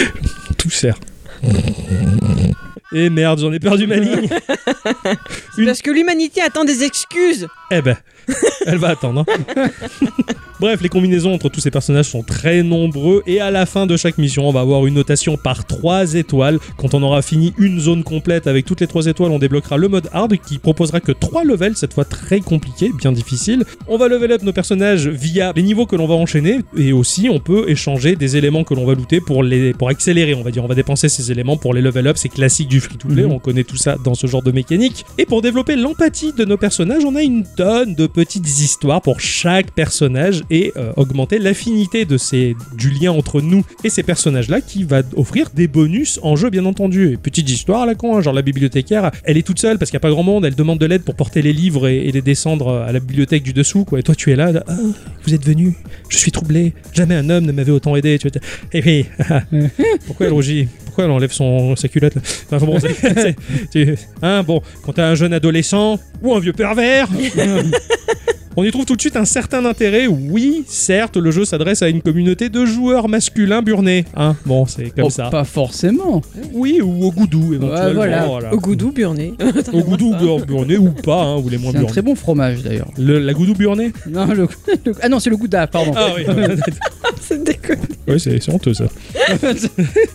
tout sert. Et merde, j'en ai perdu ma ligne. Une- Parce que l'humanité attend des excuses. Eh ben, elle va attendre. hein. Bref, les combinaisons entre tous ces personnages sont très nombreux et à la fin de chaque mission, on va avoir une notation par 3 étoiles. Quand on aura fini une zone complète avec toutes les 3 étoiles, on débloquera le mode hard qui proposera que 3 levels, cette fois très compliqué, bien difficile. On va level up nos personnages via les niveaux que l'on va enchaîner et aussi on peut échanger des éléments que l'on va looter pour les pour accélérer, on va dire. On va dépenser ces éléments pour les level up, c'est classique du free to play, Mhm. on connaît tout ça dans ce genre de mécanique. Et pour développer l'empathie de nos personnages, on a une tonne de petites histoires pour chaque personnage et euh, augmenter l'affinité de ces du lien entre nous et ces personnages-là qui va offrir des bonus en jeu bien entendu. Et petite histoire à la con, hein, genre la bibliothécaire, elle est toute seule parce qu'il n'y a pas grand monde, elle demande de l'aide pour porter les livres et, les descendre à la bibliothèque du dessous quoi. Et toi tu es là, là, Ah, vous êtes venu, je suis troublé, jamais un homme ne m'avait autant aidé. Tu vois, et puis, pourquoi elle rougit? Pourquoi elle enlève son, sa culotte là bon, hein, bon, quand t'as un jeune adolescent ou un vieux pervers, on y trouve tout de suite un certain intérêt. Oui, certes, le jeu s'adresse à une communauté de joueurs masculins burnés. Hein, bon, c'est comme Oh, ça. Pas forcément. Oui, ou au goudou éventuellement. voilà. voilà. Au goudou burné. Au goudou bur- burné ou pas, hein, ou les moins C'est un burnés. très bon fromage d'ailleurs. Le- la goudou burnée? Non, le- le- Ah non, c'est le gouda, pardon. Ah oui. C'est déconné. Oui, c'est honteux ça.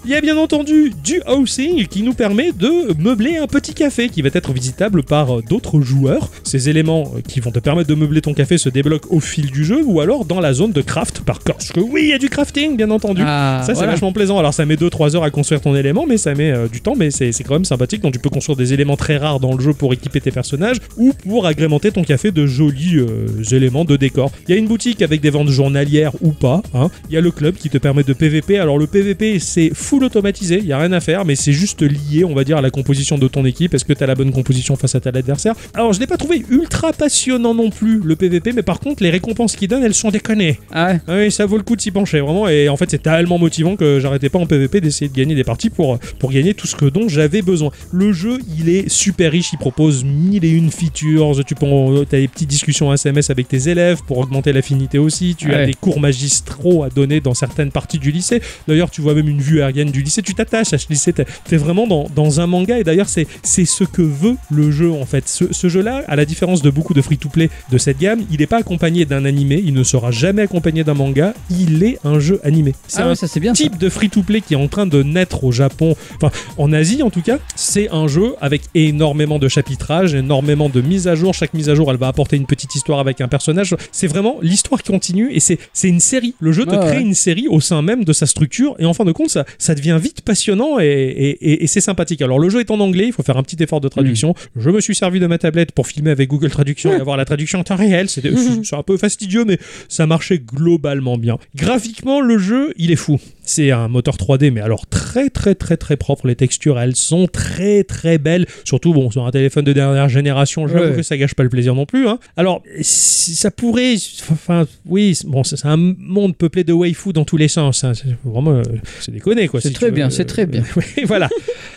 Il y a bien entendu du housing qui nous permet de meubler un petit café qui va être visitable par d'autres joueurs. Ces éléments qui vont te permettre de meubler ton café se débloque au fil du jeu ou alors dans la zone de craft par parce que oui, il y a du crafting bien entendu. Ah, Ça, c'est voilà. vachement plaisant. Alors, ça met 2-3 heures à construire ton élément, mais ça met euh, du temps, mais c'est quand même sympathique. Donc, tu peux construire des éléments très rares dans le jeu pour équiper tes personnages ou pour agrémenter ton café de jolis euh, éléments de décor. Il y a une boutique avec des ventes journalières ou pas. hein. Il y a le club qui te permet de PVP. Alors, le PVP, c'est full automatisé, il y a rien à faire, mais c'est juste lié, on va dire, à la composition de ton équipe. Est-ce que tu as la bonne composition face à ton adversaire? Alors, je l'ai pas trouvé ultra passionnant non plus, le PVP, mais par contre, les récompenses qu'il donne, elles sont déconnées. Ah ouais. Ah Oui, ça vaut le coup de s'y pencher, vraiment. Et en fait, c'est tellement motivant que j'arrêtais pas en PVP d'essayer de gagner des parties pour, pour gagner tout ce que dont j'avais besoin. Le jeu, il est super riche, il propose mille et une features. Tu peux, as des petites discussions SMS avec tes élèves pour augmenter l'affinité aussi. Tu as Ouais. des cours magistraux à donner dans certaines parties du lycée. D'ailleurs, tu vois même une vue aérienne du lycée. Tu t'attaches à ce lycée. T'es t'es vraiment dans, dans un manga. Et d'ailleurs, c'est ce que veut le jeu en fait. Ce, ce jeu-là, à la différence de beaucoup de free-to-play de cette il n'est pas accompagné d'un animé. Il ne sera jamais accompagné d'un manga. Il est un jeu animé. C'est Ah un ouais, ça c'est bien. ça. type de free-to-play qui est en train de naître au Japon, enfin en Asie en tout cas, c'est un jeu avec énormément de chapitrage, énormément de mises à jour. Chaque mise à jour, elle va apporter une petite histoire avec un personnage. C'est vraiment l'histoire qui continue et c'est une série. Le jeu te Ouais, crée une série au sein même de sa structure et en fin de compte, ça, ça devient vite passionnant et, et- et- et c'est sympathique. Alors le jeu est en anglais, il faut faire un petit effort de traduction. Je me suis servi de ma tablette pour filmer avec Google Traduction et avoir la traduction en temps réel. C'était c'est un peu fastidieux, mais ça marchait globalement bien. Graphiquement, le jeu, il est fou. C'est un moteur 3D, mais alors très très très très propre. Les textures, elles sont très très belles. Surtout, bon, sur un téléphone de dernière génération, j'avoue Ouais. que ça gâche pas le plaisir non plus. hein. Alors, si- ça pourrait, enfin, oui, c'est- bon, c'est un monde peuplé de waifu dans tous les sens. hein. C'est vraiment, euh, c'est déconné quoi. C'est si très bien, c'est très bien. Oui, voilà.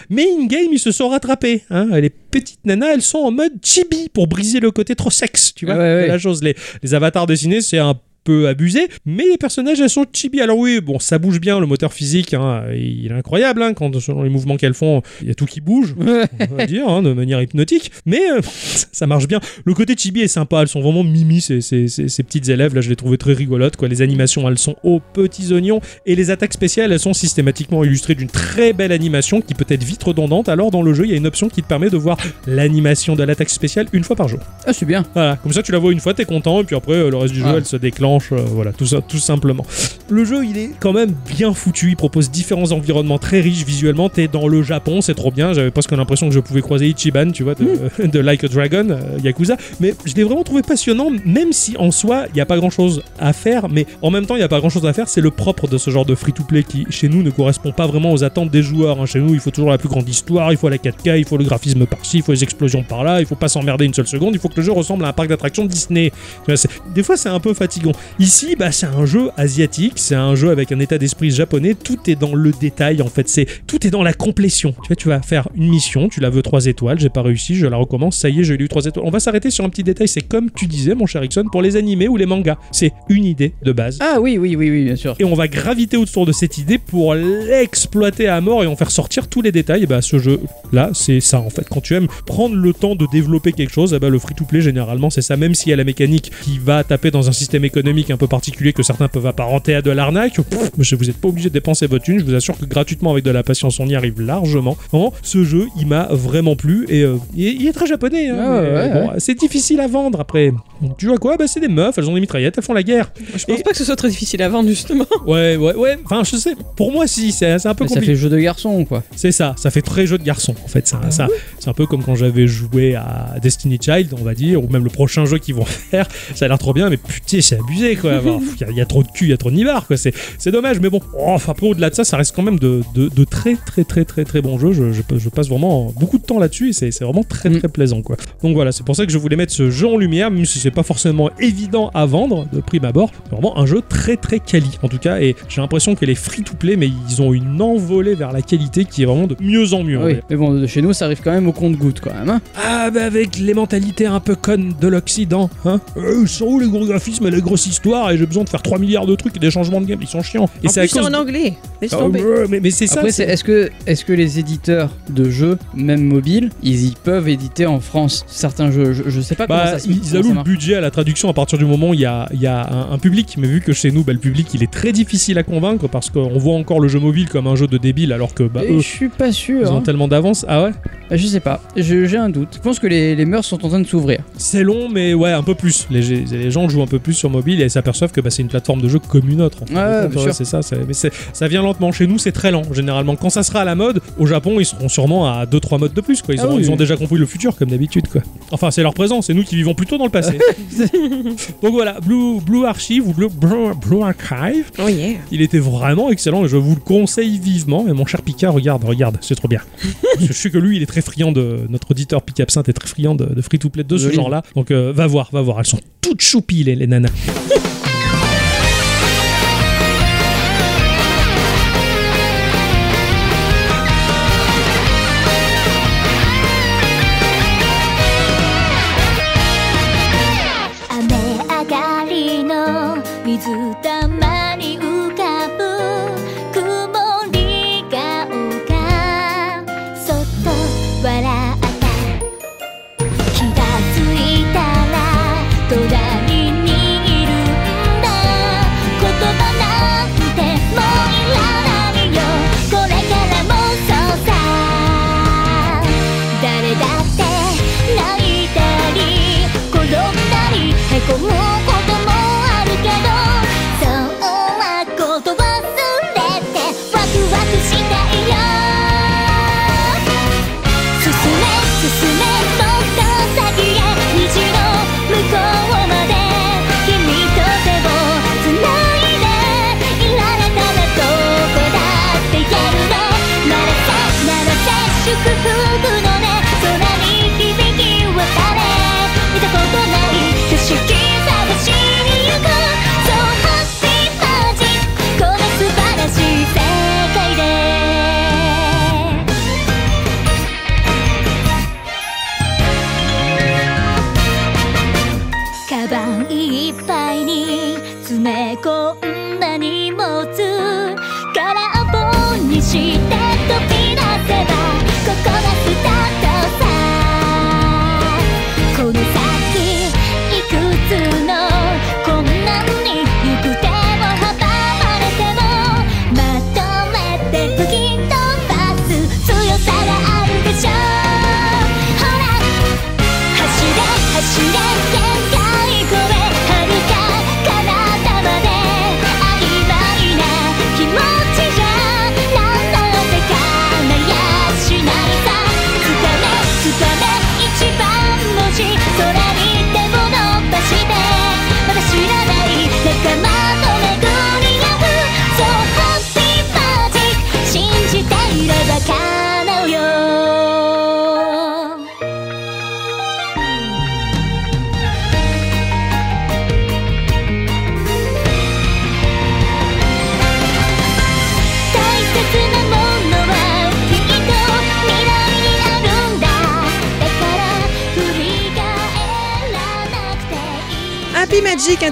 Mais in-game, ils se sont rattrapés. Hein. Les petites nanas, elles sont en mode chibi pour briser le côté trop sexe, tu vois, Ouais, ouais, de la chose. Les, les avatars dessinés, c'est un peu abusé, mais les personnages, elles sont chibi. Alors oui, bon, ça bouge bien, le moteur physique, hein, il est incroyable, hein, quand selon les mouvements qu'elles font, il y a tout qui bouge, on va dire, hein, de manière hypnotique, mais euh, ça marche bien. Le côté chibi est sympa, elles sont vraiment mimi, ces, ces, ces- ces petites élèves, là, je les trouvais très rigolotes, quoi. Les animations, elles sont aux petits oignons, et les attaques spéciales, elles sont systématiquement illustrées d'une très belle animation qui peut être vite redondante. Alors, dans le jeu, il y a une option qui te permet de voir l'animation de l'attaque spéciale une fois par jour. Ah, c'est bien. Voilà, comme ça tu la vois une fois, t'es content, et puis après euh, le reste du jeu Ah. elle se déclenche, euh, voilà, tout ça, tout simplement. Le jeu il est quand même bien foutu, il propose différents environnements très riches visuellement, t'es dans le Japon, c'est trop bien, j'avais presque l'impression que je pouvais croiser Ichiban, tu vois, de, de Like a Dragon, euh, Yakuza, mais je l'ai vraiment trouvé passionnant, même si en soi il n'y a pas grand chose à faire, mais en même temps il n'y a pas grand chose à faire, c'est le propre de ce genre de free-to-play qui chez nous ne correspond pas vraiment aux attentes des joueurs, hein. chez nous il faut toujours la plus grande histoire, il faut la 4K, il faut le graphisme par-ci, il faut les explosions par-là, il faut pas s'emmerder une seule seconde, il faut que le jeu ressemble à un parc d'attractions Disney. Des fois, c'est un peu fatigant. Ici, bah, c'est un jeu asiatique, c'est un jeu avec un état d'esprit japonais. Tout est dans le détail, en fait. C'est tout est dans la complétion. Tu vois, tu vas faire une mission, tu la veux 3 étoiles, j'ai pas réussi, je la recommence. Ça y est, j'ai eu 3 étoiles. On va s'arrêter sur un petit détail. C'est comme tu disais, mon cher Ixon, pour les animés ou les mangas. C'est une idée de base. Ah oui, oui, oui, oui, bien sûr. Et on va graviter autour de cette idée pour l'exploiter à mort et en faire sortir tous les détails. Et bah, ce jeu-là, c'est ça en fait. Quand tu aimes prendre le temps de développer quelque chose, eh ben, le free-to-play, généralement, c'est ça. Même s'il y a la mécanique qui va taper dans un système économique un peu particulier que certains peuvent apparenter à de l'arnaque, vous n'êtes pas obligé de dépenser votre thune. Je vous assure que gratuitement, avec de la patience, on y arrive largement. Vraiment, ce jeu, il m'a vraiment plu et euh, il, est, il est très japonais. hein, Ah ouais, mais ouais, bon, C'est difficile à vendre après. Tu vois quoi? Bah, C'est des meufs, elles ont des mitraillettes, elles font la guerre. Je pense Et- pas que ce soit très difficile à vendre, justement. Ouais, ouais, ouais. Enfin, je sais. Pour moi, si, c'est un peu Mais ça compliqué. fait jeu de garçon, quoi. C'est ça, ça fait très jeu de garçon en fait. Ça, ça- c'est un peu comme quand j'avais joué à Destiny Child, on va dire, ou même le prochain jeu qu'ils vont faire. Ça a l'air trop bien, mais putain, c'est abusé quoi. Il y, a- il y a trop de cul, il y a trop de nibards quoi. C'est c'est dommage, mais bon. Oh, enfin, après, au-delà de ça, ça reste quand même de, de- de très, très, très, très, très bons jeux. Je, je- je passe vraiment beaucoup de temps là-dessus et c'est c'est vraiment très, Mm. très plaisant quoi. Donc voilà, c'est pour ça que je voulais mettre ce jeu en lumière, même si c'est pas forcément évident à vendre de prime abord. C'est vraiment un jeu très, très quali en tout cas. Et j'ai l'impression que les free-to-play, mais ils ont une envolée vers la qualité qui est vraiment de mieux en mieux. Oui, mais bon, de chez nous, ça arrive quand même au compte-goutte, quand même. Hein Ah, bah avec les mentalités un peu connes de l'Occident, hein. Euh, ils sont où les gros graphismes et les grosses histoires et j'ai besoin de faire 3 milliards de trucs et des changements de game, ils sont chiants. Et c'est cause. en anglais. Laisse Ah, tomber. mais, mais c'est ça. Après, est-ce que, est que les éditeurs de jeux, même mobiles, ils y peuvent éditer en France certains jeux? Je, je sais pas comment Bah, ça se ils comment ça allouent le budget à la traduction à partir du moment où il y a, il y a un, un public. Mais vu que chez nous, bah, le public, il est très difficile à convaincre parce qu'on voit encore le jeu mobile comme un jeu de débile alors que bah, eux, je suis pas sûr. ils ont hein. tellement d'avance. Ah ouais? Bah, Je sais pas, j'ai un doute. Je pense que les, les mœurs sont en train de s'ouvrir. C'est long, mais ouais, un peu plus. Les, les gens jouent un peu plus sur mobile et s'aperçoivent que bah, c'est une plateforme de jeu comme une autre. en fait. Ouais, bien sûr. c'est ça. Mais ça vient lentement. Chez nous, c'est très lent, généralement. Quand ça sera à la mode, au Japon, ils seront sûrement à 2-3 modes de plus. Quoi. Ils, Ah oui. ils ont déjà compris le futur, comme d'habitude. quoi. Enfin, c'est leur présent. C'est nous qui vivons plutôt dans le passé. Donc voilà, Blue, Blue Archive ou Blue, Blue, Blue Archive, Oh yeah. il était vraiment excellent et je vous le conseille vivement. Et mon cher Pika, regarde, regarde, c'est trop bien. Je sais que lui, il est très friand de. Notre auditeur Pika Absinthe est très friand de, de free-to-play de ce genre-là. Donc euh, va voir, va voir. Elles sont toutes choupies, les, les nanas. Ha ha ha!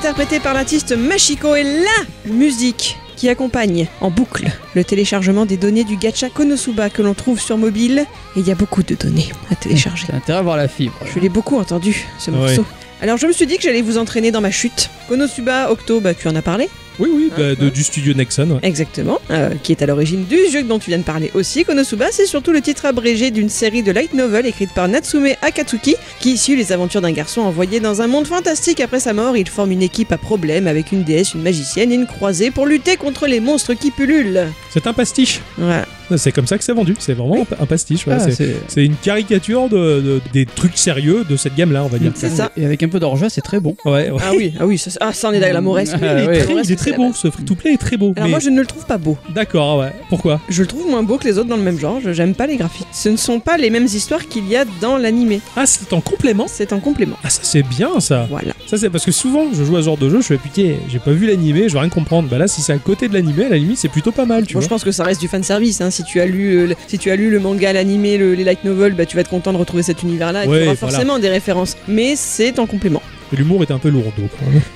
Interprété par l'artiste Machiko est la musique qui accompagne en boucle le téléchargement des données du gacha Konosuba que l'on trouve sur mobile. Et il y a beaucoup de données à télécharger. Intérêt à voir la fibre. Je l'ai beaucoup entendu, ce Ouais. morceau. Alors je me suis dit que j'allais vous entraîner dans ma chute. Konosuba Octo, bah, tu en as parlé Oui, oui, bah, de- hein. du studio Nexon. ouais. Exactement, euh, qui est à l'origine du jeu dont tu viens de parler aussi. Konosuba, c'est surtout le titre abrégé d'une série de light novel écrite par Natsume Akatsuki, qui suit les aventures d'un garçon envoyé dans un monde fantastique après sa mort. Il forme une équipe à problème avec une déesse, une magicienne et une croisée pour lutter contre les monstres qui pullulent. C'est un pastiche. Voilà. C'est comme ça que c'est vendu. C'est vraiment un pastiche. ouais, Ah, c'est- c'est- c'est une caricature de, de- des trucs sérieux de cette gamme-là, on va dire. C'est ça. Et avec un peu d'orgeat, c'est très bon. Ouais, ouais. Ah oui, ah oui, ça, ah, ça en est la mauvaise. Ah, il est ouais. très, il est Mauvaise, très beau, ce free-to-play est très beau. Alors mais- moi, je ne le trouve pas beau. D'accord, ah ouais. Pourquoi? Je le trouve moins beau que les autres dans le même genre. Je- J'aime pas les graphiques. Ce ne sont pas les mêmes histoires qu'il y a dans l'animé. Ah, c'est en complément? C'est en complément. Ah, ça c'est bien ça. Voilà. Ça c'est parce que souvent je joue à ce genre de jeu, je fais putain, j'ai pas vu l'animé, je vais rien comprendre. Bah là, si c'est à côté de l'animé, à la limite, c'est plutôt pas mal, tu Bon, je vois. pense que ça reste du fan service. Si tu as lu, euh, le- si tu as lu le manga, l'animé, le- les light novels, bah, tu vas être content de retrouver cet univers-là. Et Ouais, tu auras voilà. forcément des références. Mais c'est en complément. L'humour est un peu lourd, donc.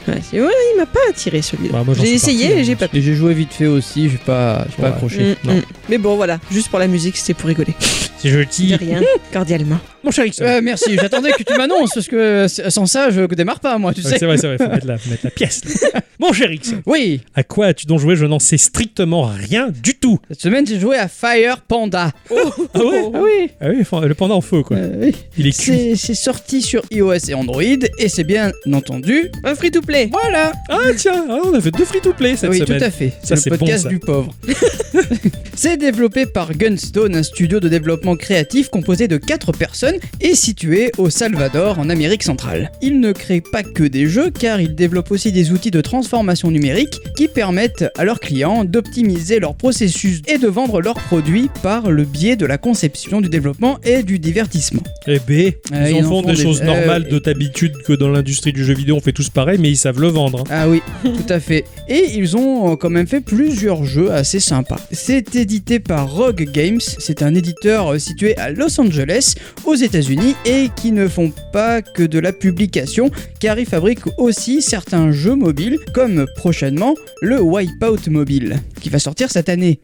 Ouais, c'est- ouais, il m'a pas attiré celui-là. Bah, moi, j'en j'ai suis essayé parti, et hein. j'ai pas pu. Et j'ai joué vite fait aussi, j'ai pas, j'ai pas Ouais. accroché. Mm, non. mm. Mais bon, voilà, juste pour la musique, c'était pour rigoler. C'est De gentil. rien, cordialement. Mon cher Ixon. Euh, merci, j'attendais que tu m'annonces parce que euh, sans ça, je démarre pas moi, tu Ouais, sais. c'est vrai, c'est vrai, faut mettre la, faut mettre la pièce. là. Mon cher Ixon, Oui, à quoi as-tu donc joué Je n'en sais strictement rien du tout. cette semaine j'ai joué à Fire Panda. Ah ouais Ah oui, Ah oui, le panda en feu, quoi. euh, oui. Il est cuit. C'est sorti sur iOS et Android et c'est bien entendu. Un free-to-play. Voilà. Ah tiens, ah, on a fait deux free-to-play cette oui, semaine. tout à fait. Ça, C'est le podcast du pauvre. c'est développé par Gunstone, un studio de développement créatif composé de 4 personnes et situé au Salvador, en Amérique centrale. Ils ne créent pas que des jeux car ils développent aussi des outils de transformation numérique qui permettent à leurs clients d'optimiser leur processus et de vendre leurs produits par le biais de la conception, du développement et du divertissement. Eh B, Ah, ils ils en en font font des des- choses euh, normales de d'habitude que dans l'industrie du jeu vidéo on fait tous pareil, mais ils savent le vendre. hein. Ah oui, tout à fait. Et ils ont quand même fait plusieurs jeux assez sympas. C'est édité par Rogue Games, c'est un éditeur euh, situé à Los Angeles, aux États-Unis, et qui ne font pas que de la publication, car ils fabriquent aussi certains jeux mobiles, comme prochainement le Wipeout Mobile, qui va sortir cette année.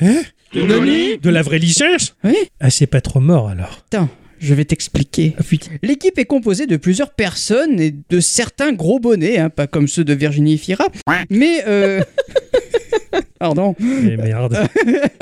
Hein De la vraie licence? Oui Ah, c'est pas trop mort alors. Attends, je vais t'expliquer. Ah putain. L'équipe est composée de plusieurs personnes et de certains gros bonnets, hein, pas comme ceux de Virginie Fira, mais euh... Pardon. Eh merde.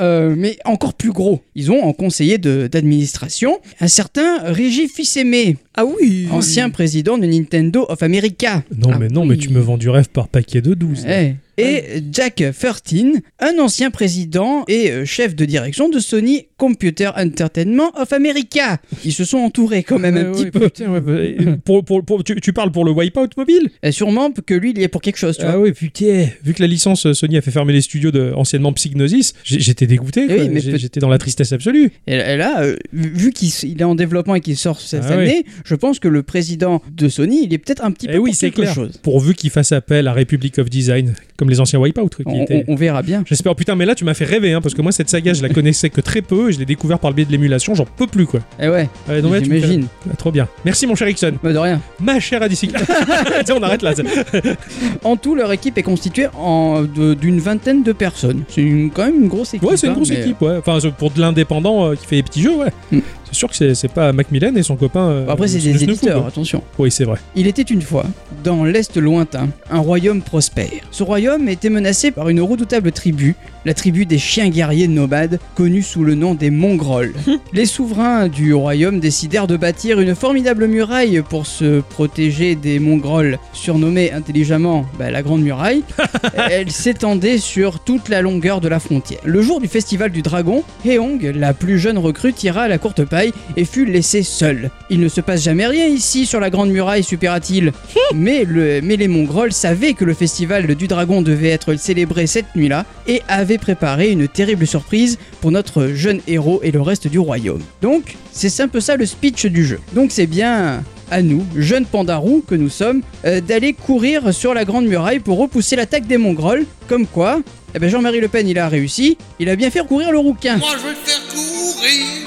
Euh, mais encore plus gros. Ils ont en conseiller d'administration un certain Régis Fils-Aimé, Ah oui. ancien président de Nintendo of America. Non, Ah mais non, oui. mais tu me vends du rêve par paquet de 12. Eh. Et Jack Furtin, un ancien président et euh, chef de direction de Sony Computer Entertainment of America. Ils se sont entourés quand même un Ouais, petit peu. putain, ouais, bah, et pour, pour- pour- tu, tu parles pour le Wipeout mobile? Et sûrement que lui, il y est pour quelque chose, tu. Ah oui, putain. Vu que la licence euh, Sony a fait fermer les studios de anciennement Psygnosis, j'étais dégoûté. Eh oui, J'étais dans la tristesse absolue. Et et là, euh, vu qu'il est en développement et qu'il sort cette Ah oui. année, je pense que le président de Sony, il est peut-être un petit peu Eh oui, pour c'est quelque clair. chose. Pourvu qu'il fasse appel à Republic of Design, comme les anciens Wipeout. on- on verra bien. J'espère, putain, mais là tu m'as fait rêver, hein, parce que moi cette saga je la connaissais que très peu et je l'ai découvert par le biais de l'émulation, j'en peux plus quoi. Eh ouais, Ouais, non, ouais, tu me fais- j'imagine. Ah, trop bien. Merci mon cher Ixon. Bah, de rien. Ma chère Adicycle. Tiens, on arrête là. En tout, leur équipe est constituée en- d'une vingtaine de personnes. C'est une- quand même une grosse équipe. Ouais, c'est une hein, grosse mais, équipe, ouais. Enfin, pour de l'indépendant euh, qui fait des petits jeux, ouais. Hmm. C'est sûr que c'est- c'est pas Macmillan et son copain. euh, Après, c'est des éditeurs, quoi. attention. Oui, c'est vrai. Il était une fois, dans l'Est lointain, un royaume prospère. Ce royaume était menacé par une redoutable tribu, la tribu des chiens guerriers nomades, connue sous le nom des Mongrolls. Les souverains du royaume décidèrent de bâtir une formidable muraille pour se protéger des Mongrolls, surnommée intelligemment bah, la Grande Muraille. Elle s'étendait sur toute la longueur de la frontière. Le jour du festival du dragon, Heong, la plus jeune recrue, tira la courte paille et fut laissée seule. Il ne se passe jamais rien ici sur la Grande Muraille, soupira-t-il. mais, le, mais les Mongrolls savaient que le festival du dragon devait être célébré cette nuit-là et avaient préparé une terrible surprise pour notre jeune héros et le reste du royaume. Donc, c'est un peu ça le speech du jeu. Donc c'est bien à nous, jeunes pandarous que nous sommes, euh, d'aller courir sur la Grande Muraille pour repousser l'attaque des Mongrolls. Comme quoi, eh ben Jean-Marie Le Pen, il a réussi, il a bien fait courir le rouquin. Moi je vais te faire courir,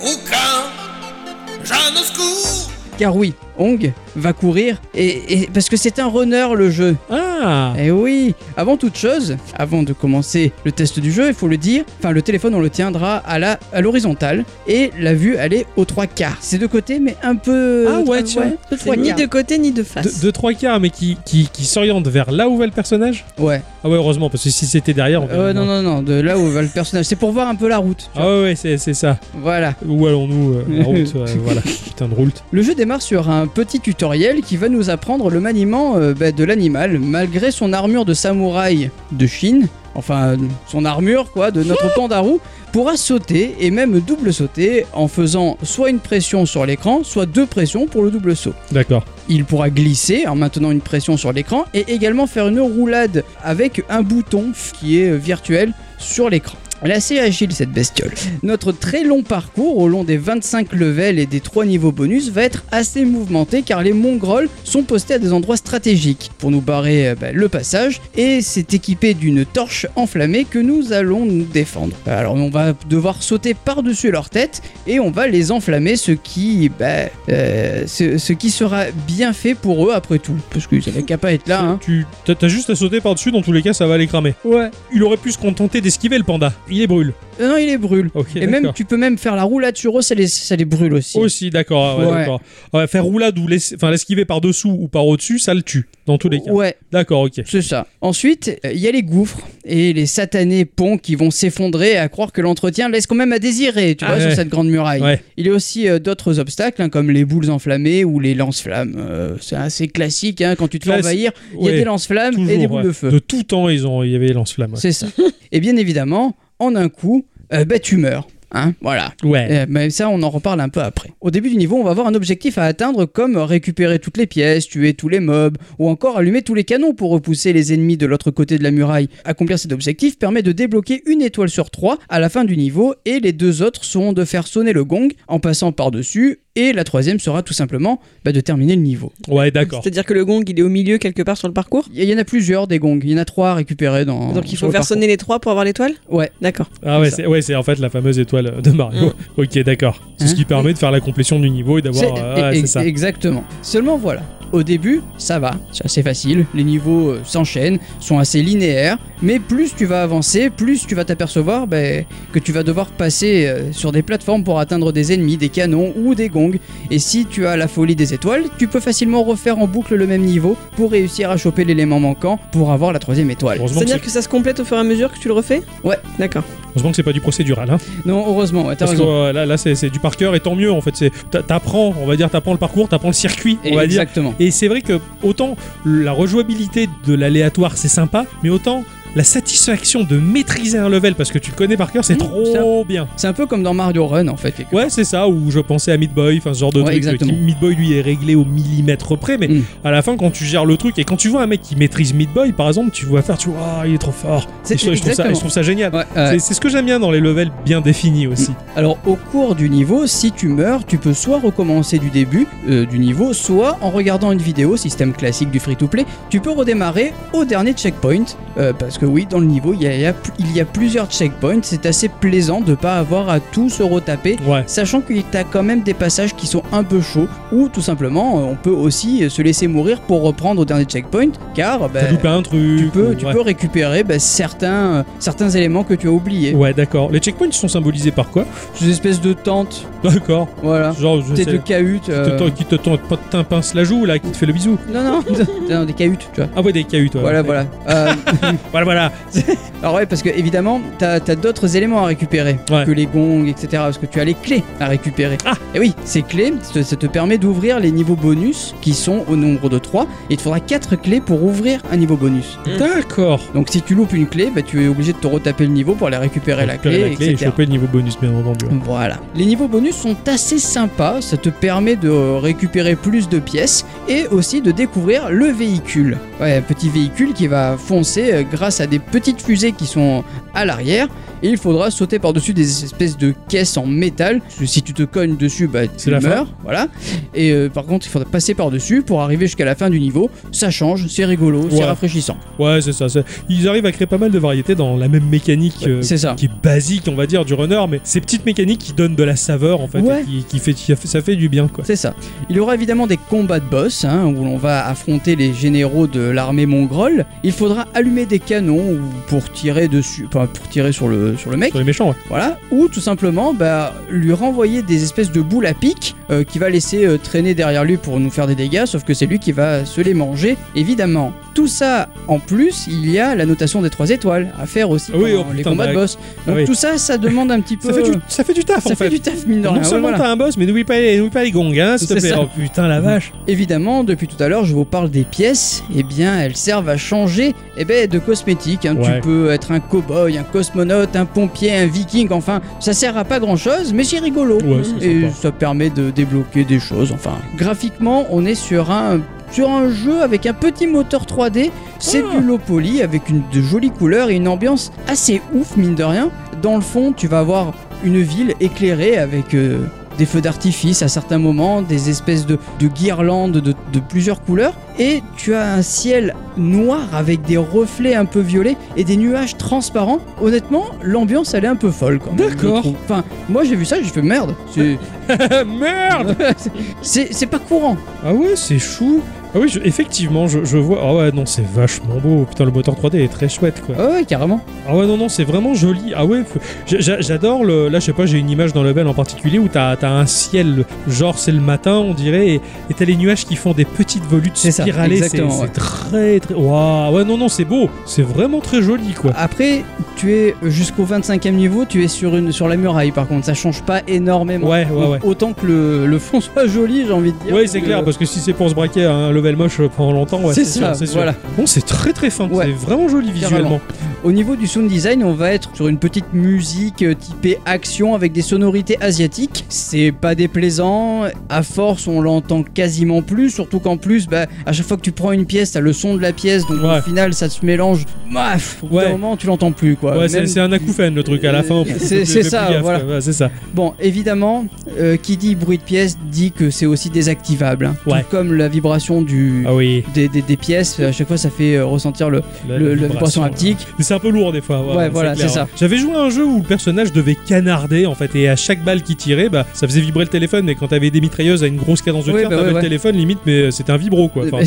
rouquin, Jeanne au secours. Car oui, Hong va courir, et, et- parce que c'est un runner le jeu. Ah Eh oui Avant toute chose, avant de commencer le test du jeu, il faut le dire, enfin le téléphone on le tiendra à la à l'horizontale et la vue elle est aux trois quarts. C'est de côté mais un peu... Ah ouais, C'est trois ni de côté ni de face. De, de trois quarts, mais qui, qui, qui s'oriente vers là où va le personnage? Ouais. Ah ouais, heureusement, parce que si c'était derrière, on Euh, non, non, non, de là où va le personnage. C'est pour voir un peu la route. tu vois. Ah ouais, ouais, c'est c'est ça. Voilà. Où allons-nous euh, La route, euh, voilà. Putain de route. Le jeu démarre sur un petit tutoriel qui va nous apprendre le maniement euh, bah, de l'animal malgré son armure de samouraï de Chine. Enfin, son armure quoi, de notre pandarou, pourra sauter et même double sauter en faisant soit une pression sur l'écran, soit deux pressions pour le double saut. D'accord. Il pourra glisser en maintenant une pression sur l'écran et également faire une roulade avec un bouton qui est virtuel sur l'écran. Elle est assez agile cette bestiole. Notre très long parcours au long des 25 levels et des 3 niveaux bonus va être assez mouvementé car les mongrolls sont postés à des endroits stratégiques pour nous barrer euh, bah, le passage et c'est équipé d'une torche enflammée que nous allons nous défendre. Alors on va devoir sauter par-dessus leur tête et on va les enflammer ce qui bah, euh, ce, ce qui sera bien fait pour eux après tout parce qu'ils avaient qu'à pas être là hein. Tu t'as t'as juste à sauter par-dessus, dans tous les cas, ça va les cramer. Ouais. Il aurait pu se contenter d'esquiver le panda. Il les brûle. Euh, non, il les brûle. Et même, tu peux même faire la roulade sur eux, ça les, ça les brûle aussi. Aussi, d'accord. ouais, Ouais. faire roulade ou l'esquiver par dessous ou par au-dessus, ça le tue, dans tous les cas. Ouais, D'accord, ok. c'est ça. Ensuite, euh, il y a les gouffres et les satanés ponts qui vont s'effondrer à croire que l'entretien laisse quand même à désirer, tu Ah vois, ouais. sur cette grande muraille. Il y a aussi euh, d'autres obstacles, hein, comme les boules enflammées ou les lance-flammes. C'est assez classique, hein, quand tu te fais envahir, il y a des lance-flammes et des boules de feu. De tout temps, ils ont, il y avait les lance-flammes. C'est ça. et bien évidemment, en un coup, euh, bah, tu meurs. Hein, voilà. Ouais. Euh, mais ça, on en reparle un peu après. Au début du niveau, on va avoir un objectif à atteindre comme récupérer toutes les pièces, tuer tous les mobs, ou encore allumer tous les canons pour repousser les ennemis de l'autre côté de la muraille. Accomplir cet objectif permet de débloquer une étoile sur trois à la fin du niveau, et les deux autres seront de faire sonner le gong en passant par-dessus, et la troisième sera tout simplement bah, de terminer le niveau. Ouais, d'accord. C'est-à-dire que le gong, il est au milieu quelque part sur le parcours? Il y, en a plusieurs des gongs, il y en a trois à récupérer dans. Donc il faut le faire sonner les trois pour avoir l'étoile? Ouais. D'accord. Ah ouais, C'est c'est ouais, c'est en fait la fameuse étoile de Mario. Ok, d'accord. C'est ce Hein qui permet de faire la complétion du niveau et d'avoir. Euh, ouais, c'est ça. Exactement. Seulement voilà. Au début, ça va, c'est assez facile. Les niveaux euh, s'enchaînent, sont assez linéaires. Mais plus tu vas avancer, plus tu vas t'apercevoir ben, que tu vas devoir passer euh, sur des plateformes pour atteindre des ennemis, des canons ou des gongs. Et si tu as la folie des étoiles, tu peux facilement refaire en boucle le même niveau pour réussir à choper l'élément manquant pour avoir la troisième étoile. Que C'est-à-dire c'est- que ça se complète au fur et à mesure que tu le refais Ouais. D'accord. heureusement que c'est pas du procédural. Hein. Non, heureusement, ouais, t'as Parce que euh, là, là c'est c'est du par cœur et tant mieux en fait. T'apprends, on va dire, t'apprends le parcours, t'apprends le circuit, on va dire. Exactement. Et c'est vrai que autant la rejouabilité de l'aléatoire c'est sympa, mais autant la satisfaction de maîtriser un level parce que tu le connais par cœur, c'est Mmh, trop bien. C'est un peu comme dans Mario Run en fait. Ouais, c'est ça, où je pensais à Meat Boy, enfin ce genre de Ouais, truc. exactement. Qui, Meat Boy lui est réglé au millimètre près, mais Mm. à la fin, quand tu gères le truc et quand tu vois un mec qui maîtrise Meat Boy, par exemple, tu vois faire, tu vois, Ah, il est trop fort. C'est je, je trouve ça, exactement. je trouve ça génial. Ouais. C'est- ce que j'aime bien dans les levels bien définis aussi. Alors au cours du niveau, si tu meurs, tu peux soit recommencer du début euh, du niveau, soit en regardant une vidéo, système classique du free-to-play, tu peux redémarrer au dernier checkpoint. euh, parce que oui, dans le niveau, il y a, il y a- il y a plusieurs checkpoints, c'est assez plaisant de pas avoir à tout se retaper. Ouais. Sachant que tu as quand même des passages qui sont un peu chauds, ou tout simplement, euh, on peut aussi euh, se laisser mourir pour reprendre au dernier checkpoint, car bah, T'as un truc. tu, peux, ou- tu ouais. peux récupérer bah, certains, euh, certains éléments que tu as oubliés. Ouais, d'accord. Les checkpoints sont symbolisés par quoi? Ces espèces de tentes, D'accord. voilà. Genre, je sais. de cahutes. Qui te, euh, qui te tend- t'in- pince la joue là, qui te fait le bisou. Non, non, non, des cahutes, tu vois. Ah ouais, des cailloux, toi. Voilà, voilà. Euh, Voilà, voilà. alors ouais, parce que évidemment, t'as as, d'autres éléments à récupérer Ouais. que les gongs, etc. Parce que tu as les clés à récupérer. Ah. Et oui, ces clés, ça, ça te permet d'ouvrir les niveaux bonus qui sont au nombre de 3. Et il te faudra 4 clés pour ouvrir un niveau bonus. D'accord. Donc si tu loupes une clé, bah, tu es obligé de te retaper le niveau pour aller récupérer la Récupérer clé, la clé et choper le niveau bonus, bien entendu. Voilà. Les niveaux bonus sont assez sympas, ça te permet de récupérer plus de pièces et aussi de découvrir le véhicule. Ouais, un petit véhicule qui va foncer euh, grâce à des petites fusées qui sont à l'arrière et il faudra sauter par-dessus des espèces de caisses en métal. Si tu te cognes dessus, bah tu C'est la meurs. Voilà. Et euh, par contre, il faudra passer par-dessus pour arriver jusqu'à la fin du niveau. Ça change, c'est rigolo, c'est rafraîchissant. Ouais, c'est ça. Ils arrivent à créer pas mal de variétés dans la même mécanique euh, c'est ça. qui est basique, on va dire, du runner, mais ces petites mécaniques qui donnent de la saveur en fait, Ouais. et qui, qui fait, qui a fait- ça fait du bien quoi. C'est ça. Il y aura évidemment des combats de boss hein, où l'on va affronter les généraux de l'armée mongole. Il faudra allumer des canons ou pour tirer dessus, enfin, pour tirer sur le sur le mec. Sur les méchants, ouais. Voilà. Ou tout simplement bah, lui renvoyer des espèces de boules à pic euh, qui va laisser euh, traîner derrière lui pour nous faire des dégâts. Sauf que c'est lui qui va se les manger, évidemment. Tout ça en plus, il y a la notation des 3 étoiles à faire aussi Ah oui, pendant oh les putain, combats de boss. Donc oui. tout ça, ça demande un petit peu. Ça fait, du, ça fait du taf ça en fait fait. du taf mine de non rien. Ouais, seulement voilà. t'as un boss, mais n'oublie pas, les- n'oublie pas les gongs, hein, s'il te plaît. ça. Oh putain la vache. Évidemment, depuis tout à l'heure, je vous parle des pièces. Eh bien, elles servent à changer eh ben, de cosmétiques. Hein. Ouais. Tu peux être un cow-boy, un cosmonaute, un pompier, un viking. Enfin, ça sert à pas grand-chose, mais c'est rigolo. Ouais, Et sympa. ça permet de débloquer des choses. Enfin, graphiquement, on est sur un sur un jeu avec un petit moteur 3D. C'est Ah. du low poly avec une, de jolies couleurs et une ambiance assez ouf, mine de rien. Dans le fond, tu vas avoir une ville éclairée avec euh, des feux d'artifice à certains moments, des espèces de, de guirlandes de, de plusieurs couleurs, et tu as un ciel noir avec des reflets un peu violets et des nuages transparents. Honnêtement, l'ambiance elle est un peu folle quand même. D'accord. Enfin, moi j'ai vu ça, j'ai fait merde. C'est- Merde c'est pas courant. Ah ouais, c'est chou. Ah oui, je- effectivement, je, je vois. Ah ouais, non, c'est vachement beau. Putain, le moteur 3D est très chouette, quoi. Ouais, ouais, carrément. Ah ouais, non, non, c'est vraiment joli. Ah ouais, f- j'a- j'a- j'adore le. Là, je sais pas, j'ai une image dans Level en particulier où t'as as un ciel, genre c'est le matin, on dirait, et et t'as les nuages qui font des petites volutes C'est ça, spiralées. C'est exactement, c'est ouais. très, très. Waouh, ouais, non, non, c'est beau. C'est vraiment très joli, quoi. Après, tu es jusqu'au 25e niveau, tu es sur, une, sur la muraille par contre, ça change pas énormément. Ouais, ouais, Donc, ouais. Autant que le, le fond soit joli, j'ai envie de dire. Ouais, c'est que- clair, parce que si c'est pour se braquer à un level moche pendant longtemps, ouais, C'est sûr, ça, c'est sûr. voilà. Bon, c'est très très fin, Ouais. c'est vraiment joli visuellement. Au niveau du sound design, on va être sur une petite musique euh, typée action avec des sonorités asiatiques. C'est pas déplaisant. À force, on l'entend quasiment plus. Surtout qu'en plus, bah, à chaque fois que tu prends une pièce, t'as le son de la pièce. Donc Ouais. au final, ça se mélange. Maf, au bout d'un Ouais. moment, tu l'entends plus quoi. Ouais, c'est un acouphène le truc à la fin. Euh, c'est- ça, gaffe, voilà. quoi. Ouais, c'est ça. Bon, évidemment, euh, qui dit bruit de pièce dit que c'est aussi désactivable. hein. Tout comme la vibration du. Ah oui, Des, des- des pièces, à chaque fois ça fait ressentir le, la, le- la vibration haptique. C'est un peu lourd des fois. Ouais, voilà, c'est ça. J'avais joué à un jeu où le personnage devait canarder en fait, et à chaque balle qu'il tirait, bah, ça faisait vibrer le téléphone. Mais quand t'avais des mitrailleuses à une grosse cadence de Ouais, tir, bah t'avais le téléphone limite, mais c'était un vibro quoi. Enfin,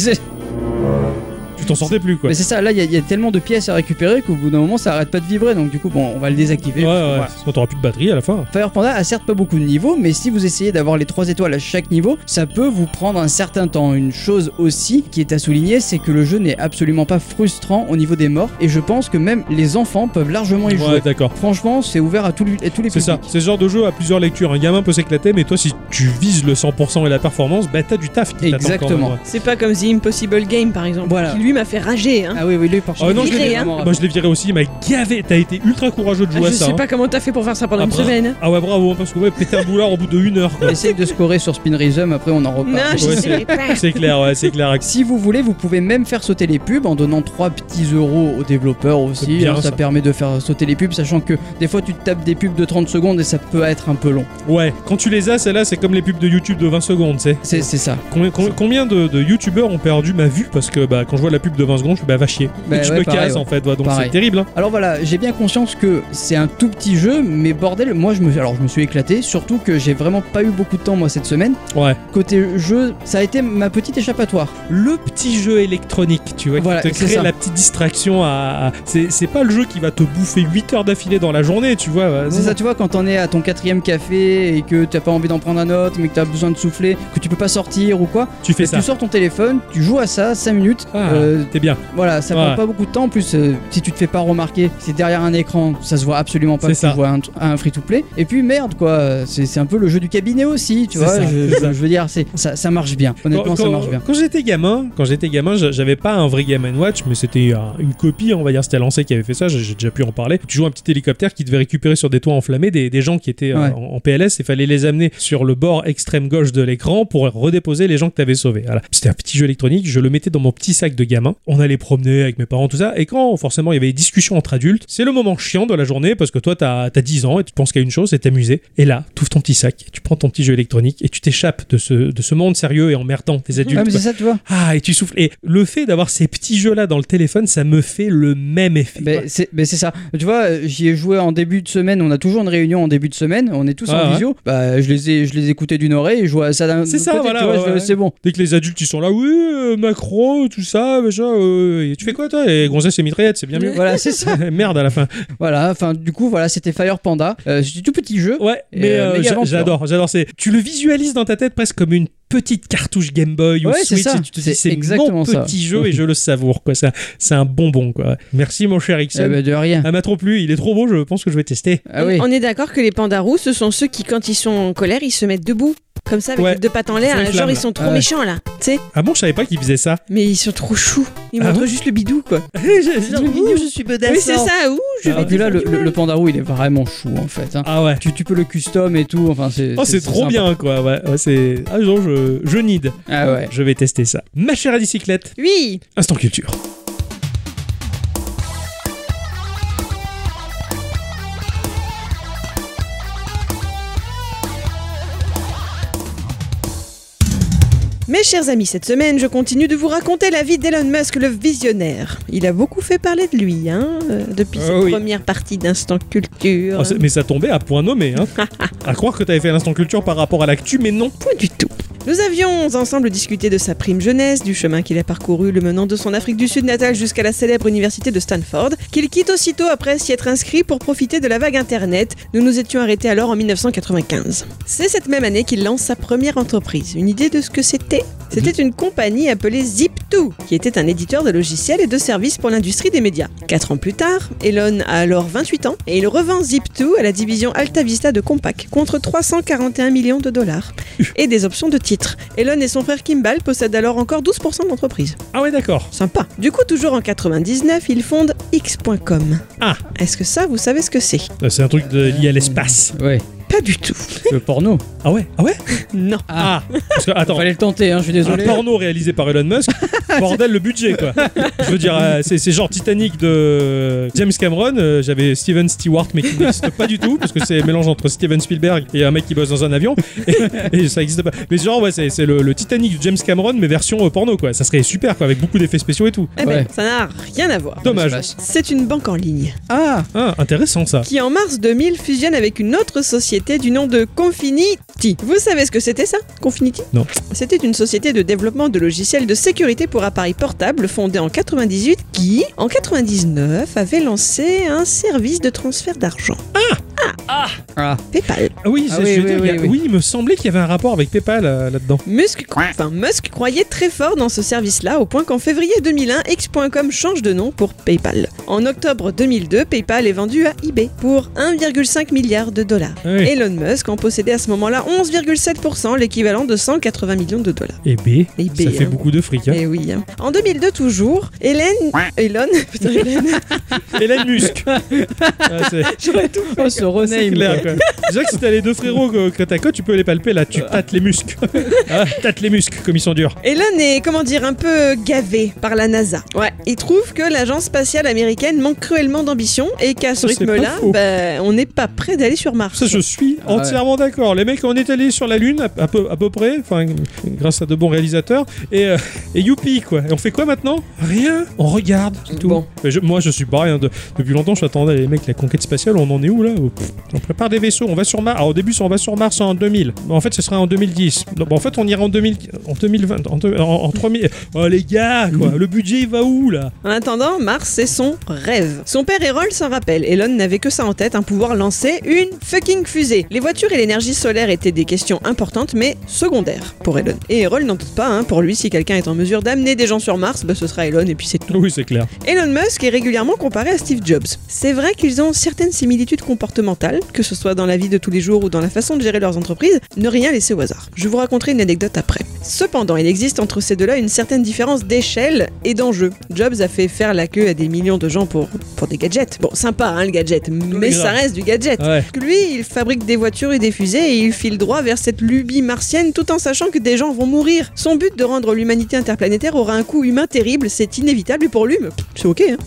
tu t'en sortais plus quoi. Mais c'est ça, là il y, a- il y a tellement de pièces à récupérer qu'au bout d'un moment ça arrête pas de vibrer, donc du coup bon on va le désactiver. Ouais, parce que, ouais, voilà. t'auras plus de batterie à la fin. Fire Panda a certes pas beaucoup de niveaux, mais si vous essayez d'avoir les 3 étoiles à chaque niveau, ça peut vous prendre un certain temps. Une chose aussi qui est à souligner, c'est que le jeu n'est absolument pas frustrant au niveau des morts, et je pense que même les enfants peuvent largement y jouer. Ouais, d'accord. Franchement, c'est ouvert à, tous les- à tous les C'est ça, c'est ce genre de jeu à plusieurs lectures. Un gamin peut s'éclater, mais toi, si tu vises le 100% et la performance, bah t'as du taf qui Exactement. même, ouais. C'est pas comme The Impossible Game par exemple, Voilà. qui lui m'a fait rager. Hein. Ah oui, oui, lui par Ah non, je viré, l'ai hein. vraiment Moi, je l'ai viré aussi, il m'a gavé. T'as été ultra courageux de Ah, jouer je à ça. sais hein. pas comment t'as fait pour faire ça pendant Ah, une bra- semaine. hein. Ah ouais, bravo, hein, parce que ouais, péter un boulard au bout de une heure. Quoi. Essaye de scorer sur Spin Rhythm, après on en reparle. Non, je Ouais, sais pas. C'est clair, ouais, c'est clair. Si vous voulez, vous pouvez même faire sauter les pubs en donnant 3 petits euros aux développeurs aussi. bien, hein, ça, ça. permet de faire sauter les pubs, sachant que des fois tu te tapes des pubs de 30 secondes et ça peut être un peu long. Ouais, quand tu les as, celles-là, c'est comme les pubs de YouTube de 20 secondes, tu sais. C'est c'est ça. Combien, com- combien de, de youtubeurs ont perdu ma vue? Parce que bah, quand je vois la pub de 20 secondes, je suis bah va chier. Bah je ouais, me pareil, casse ouais. en fait, donc c'est terrible. Hein. Alors voilà, j'ai bien conscience que c'est un tout petit jeu, mais bordel, moi je me, alors je me suis éclaté, surtout que j'ai vraiment pas eu beaucoup de temps moi cette semaine. Ouais. Côté jeu, ça a été ma petite échappatoire. Le petit jeu électronique, tu vois, Voilà, qui te c'est crée ça. la petite distraction à. C'est pas le jeu qui va te bouffer 8 heures d'affilée dans la journée, tu vois. C'est ça, tu vois, quand on est à ton quatrième café et que t'as pas envie d'en prendre un autre, mais que t'as besoin de souffler, que tu peux pas sortir ou quoi, Tu fais et ça. tu sors ton téléphone, tu joues à ça 5 minutes. Ah, euh, t'es bien. Voilà, ça prend pas beaucoup de temps. En plus, euh, si tu te fais pas remarquer, c'est derrière un écran, ça se voit absolument pas que ça. tu vois un, un free-to-play. Et puis merde, quoi, euh, c'est un peu le jeu du cabinet aussi, tu vois. ça, je, veux dire, c'est ça, ça marche bien. Honnêtement, Quand- ça marche bien. Quand j'étais gamin, quand j'étais gamin, j'a- j'avais pas un vrai Game Watch, mais c'était un- une copie, on va dire, c'était Lancé qui avait fait ça. J'ai déjà pu en parler. Tu joues un petit hélicoptère qui devait récupérer sur des toits enflammés des, des gens qui étaient euh, en, en PLS et fallait les amener sur le bord extrême gauche de l'écran pour redéposer les gens que t'avais sauvés. Voilà. C'était un petit jeu électronique. Je le mettais dans mon petit sac de On allait promener avec mes parents, tout ça. Et quand forcément il y avait des discussions entre adultes, c'est le moment chiant de la journée parce que toi t'as as 10 ans et tu penses qu'à une chose, c'est t'amuser. Et là, tu ouvres ton petit sac, tu prends ton petit jeu électronique et tu t'échappes de ce, de ce monde sérieux et emmerdant des adultes. Ah, mais c'est ça, tu vois. Ah, et tu souffles. Et le fait d'avoir ces petits jeux-là dans le téléphone, ça me fait le même effet. Quoi. c'est ça. Tu vois, euh, j'y ai joué en début de semaine. On a toujours une réunion en début de semaine. On est tous Ah, en ouais. visio. Bah, je les ai, je les écoutais d'une oreille et je à ça d'un C'est ça, côté, voilà, vois, ouais, ouais. C'est bon. Dès que les adultes ils sont là, oui, euh, Macron, tout ça, euh, tu fais quoi toi Et gonzesse et mitraillette, c'est bien mieux. Voilà, c'est ça. Merde à la fin. Voilà. Enfin, du coup, voilà, c'était Fire Panda. Euh, c'était tout petit jeu. Ouais, mais euh, j'adore, j'adore. C'est, tu le visualises dans ta tête presque comme une petite cartouche Game Boy ou Ouais, c'est Switch. ça. et tu te dis, C'est mon ça. petit jeu et je le savoure. Quoi. C'est, un- c'est un bonbon. Quoi. Merci mon cher Ixon. Eh ben, de rien. Ah, m'a trop plu, il est trop beau, je pense que je vais tester. Ah oui. On est d'accord que les pandas roux, ce sont ceux qui, quand ils sont en colère, ils se mettent debout. Comme ça, avec Ouais. deux pattes en l'air. une Genre, flamme, ils sont trop Ah ouais. méchants, là. Tu sais Ah bon, je savais pas qu'il faisait ça. Mais ils sont trop choux. Ils Ah montrent bon juste le bidou, quoi. Ouh. je suis Oui, c'est ça. Ouh, je Ah, vais Et puis là, le, le, le mal. panda roux, il est vraiment chou en fait. hein. Ah ouais. Tu, tu peux le custom et tout. Enfin, c'est. Oh, c'est trop sympa. bien, quoi. Ouais, ouais, c'est. Ah, genre, je, je need. Ah ouais. Je vais tester ça. Ma chère à bicyclette, Oui. instant culture. Mes chers amis, cette semaine, je continue de vous raconter la vie d'Elon Musk, le visionnaire. Il a beaucoup fait parler de lui, hein, euh, depuis cette oui. première partie d'Instant Culture. Oh, mais ça tombait à point nommé, hein. à croire que t'avais fait l'instant culture par rapport à l'actu, mais non. Pas du tout. Nous avions ensemble discuté de sa prime jeunesse, du chemin qu'il a parcouru, le menant de son Afrique du Sud natale jusqu'à la célèbre université de Stanford, qu'il quitte aussitôt après s'y être inscrit pour profiter de la vague Internet. Nous nous étions arrêtés alors en 1995. C'est cette même année qu'il lance sa première entreprise. Une idée de ce que c'était C'était une compagnie appelée Zip2, qui était un éditeur de logiciels et de services pour l'industrie des médias. Quatre ans plus tard, Elon a alors 28 ans et il revend Zip2 à la division Alta Vista de Compaq contre 341 millions de dollars et des options de titres. Elon et son frère Kimball possèdent alors encore 12% de l'entreprise. Ah ouais, d'accord. Sympa. Du coup, toujours en 99, ils fondent X.com. Ah, Est-ce que ça, vous savez ce que c'est? C'est un truc de- lié à l'espace. Ouais. Pas du tout. Le porno. Ah ouais Ah ouais Non. Ah, parce que, attends, Fallait le tenter, hein, je suis désolé. un porno réalisé par Elon Musk, bordel le budget quoi. Je veux dire, euh, c'est c'est genre Titanic de James Cameron. euh, J'avais Steven Stewart, mais qui n'existe pas du tout, parce que c'est un mélange entre Steven Spielberg et un mec qui bosse dans un avion. Et, et ça n'existe pas. Mais genre, ouais, c'est c'est le, le Titanic de James Cameron, mais version euh, porno quoi. Ça serait super quoi, avec beaucoup d'effets spéciaux et tout. Eh ben, Ouais. ça n'a rien à voir. Dommage. C'est une banque en ligne Ah, Ah, intéressant ça. qui en mars 2000 fusionne avec une autre société du nom de Confinity. Vous savez ce que c'était ça Confinity? Non. C'était une société de développement de logiciels de sécurité pour appareils portables fondée en 98 qui, en 99, avait lancé un service de transfert d'argent. ah. PayPal. Ah oui, Ah c'est- oui, veux oui, dire, a- oui, il me semblait qu'il y avait un rapport avec PayPal euh, là-dedans. Musk, enfin, Musk croyait très fort dans ce service-là au point qu'en février 2001, X.com change de nom pour PayPal. En octobre 2002, PayPal est vendu à eBay pour 1,5 milliard de dollars. Ah oui. Elon Musk en possédait à ce moment-là 11,7%, l'équivalent de 180 millions de dollars. Et B, eBay, ça fait hein. beaucoup de fric. Hein. Eh oui. hein. En 2002 toujours, Hélène, Elon, putain, Hélène, Elon Musk. Ah, j'aurais tout c'est rename. clair, quoi. Déjà que si t'as les deux frérots que, que t'as côte, tu peux les palper là, tu tâtes les muscles. Ah, tâtes les muscles comme ils sont durs. Elon est, comment dire, un peu gavé par la NASA. Ouais, il trouve que l'agence spatiale américaine manque cruellement d'ambition et qu'à ce pas rythme-là, bah, on n'est pas prêt d'aller sur Mars. Ça, je suis Ah ouais. entièrement d'accord. Les mecs, on est allés sur la Lune à, à peu, à peu près, enfin, grâce à de bons réalisateurs. Et, euh, et youpi, quoi. Et on fait quoi maintenant? Rien. On regarde, c'est tout. Bon. Mais je- moi, je suis pareil. hein, de- depuis longtemps, j'attendais les mecs, la conquête spatiale. On en est où là? Pff, On prépare des vaisseaux. On va sur Mars. Alors, au début, on va sur Mars en 2000. Mais en fait, ce sera en 2010. Donc, en fait, on ira en 2000, en 2020, en, deux- en, en 3000. Oh les gars, quoi. Le budget, il va où là? En attendant, Mars, c'est son rêve. Son père Errol s'en rappelle. Elon n'avait que ça en tête, un pouvoir lancer une fucking fusée. Les voitures et l'énergie solaire étaient des questions importantes, mais secondaires pour Elon. Et Errol n'en doute pas, hein, pour lui, si quelqu'un est en mesure d'amener des gens sur Mars, bah, ce sera Elon et puis c'est tout. Oui, c'est clair. Elon Musk est régulièrement comparé à Steve Jobs. C'est vrai qu'ils ont certaines similitudes comportementales, que ce soit dans la vie de tous les jours ou dans la façon de gérer leurs entreprises, ne rien laisser au hasard. Je vous raconterai une anecdote après. Cependant, il existe entre ces deux-là une certaine différence d'échelle et d'enjeu. Jobs a fait faire la queue à des millions de gens pour, pour des gadgets. Bon, sympa hein, le gadget, mais ça reste du gadget. Ouais. Lui, il fabrique des voitures et des fusées et il file droit vers cette lubie martienne tout en sachant que des gens vont mourir. Son but de rendre l'humanité interplanétaire aura un coût humain terrible, c'est inévitable et pour lui, c'est ok. Hein.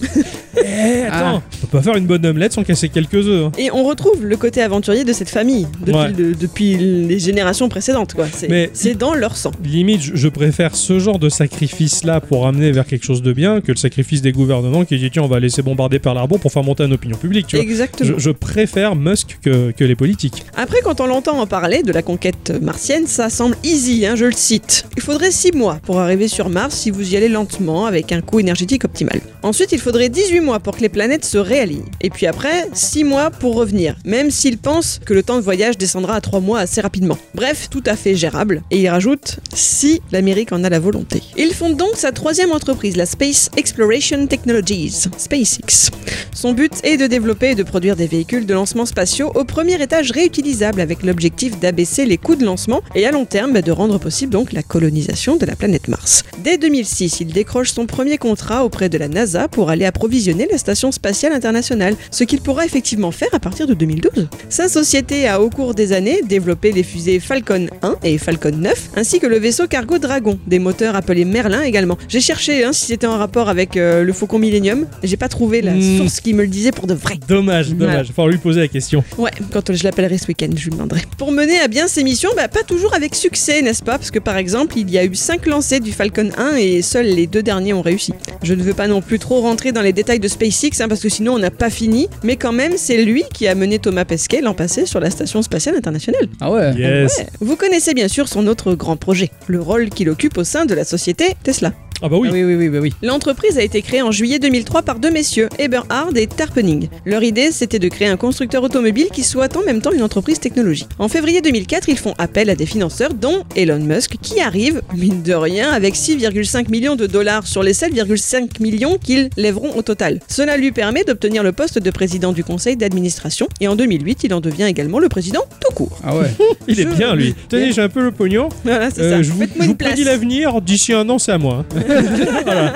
Eh, attends, on peut pas faire une bonne omelette sans casser quelques œufs. hein. Et on retrouve le côté aventurier de cette famille depuis, Ouais. le- depuis les générations précédentes. quoi. C'est Mais- c'est dans leur sang. Limite, je- préfère ce genre de sacrifice-là pour amener vers quelque chose de bien que le sacrifice des gouvernements qui dit tiens, on va laisser bombarder Pearl Harbor pour faire monter une opinion publique. Tu vois. Exactement. Je, je préfère Musk que, que les politiques. Après, quand on l'entend en parler de la conquête martienne, ça semble easy, hein, je le cite. Il faudrait 6 mois pour arriver sur Mars si vous y allez lentement avec un coût énergétique optimal. Ensuite, il faudrait 18 mois pour que les planètes se réalignent. Et puis après, 6 mois pour revenir, même s'il pense que le temps de voyage descendra à 3 mois assez rapidement. Bref, tout à fait gérable. Et il rajoute si l'Amérique en a la volonté. Il fonde donc sa troisième entreprise, la Space Exploration Technologies, SpaceX. Son but est de développer et de produire des véhicules de lancement spatiaux au premier étage réutilisable avec l'objectif d'abaisser les coûts de lancement et à long terme de rendre possible donc la colonisation de la planète Mars. Dès 2006, il décroche son premier contrat auprès de la NASA pour aller approvisionner la station spatiale internationale, ce qu'il pourra effectivement faire à partir de 2012. Sa société a au cours des années développé les fusées Falcon 1 et Falcon 9 ainsi que le vaisseau cargo Dragon, des moteurs appelés Merlin également. J'ai cherché hein, si c'était en rapport avec euh, le Faucon Millennium, j'ai pas trouvé la Hmm. source qui me le disait pour de vrai. Dommage, dommage. Faut lui poser la question. Ouais, quand je l'appellerai ce week-end, je lui demanderai. Pour mener à bien ces missions, bah, pas toujours avec succès, n'est-ce pas? Parce que par exemple, il y a eu 5 lancers du Falcon 1 et seuls les deux derniers ont réussi. Je ne veux pas non plus trop rentrer dans les détails de SpaceX, hein, parce que sinon on n'a pas fini, mais quand même, c'est lui qui a mené Thomas Pesquet l'an passé sur la Station Spatiale Internationale. Ah ouais. Yes. Ouais. Vous connaissez bien sûr son autre grand projet, le rôle qu'il occupe au sein de la société Tesla. Ah bah oui. Ah oui, oui, oui, oui, oui. L'entreprise a été créée en juillet 2003 par deux messieurs, Eberhard et Tarpening. Leur idée, c'était de créer un constructeur automobile qui soit en même temps une entreprise technologique. En février 2004, ils font appel à des financeurs, dont Elon Musk, qui arrive, mine de rien, avec 6,5 millions de dollars sur les 7,5 millions qu'ils lèveront au total. Cela lui permet d'obtenir le poste de président du conseil d'administration, et en 2008, il en devient également le président tout court. Ah ouais. Il est bien lui. Tenez, j'ai un peu le pognon. Voilà, c'est Euh, ça. je vous, je vous prédis l'avenir. D'ici un an, c'est à moi. Voilà.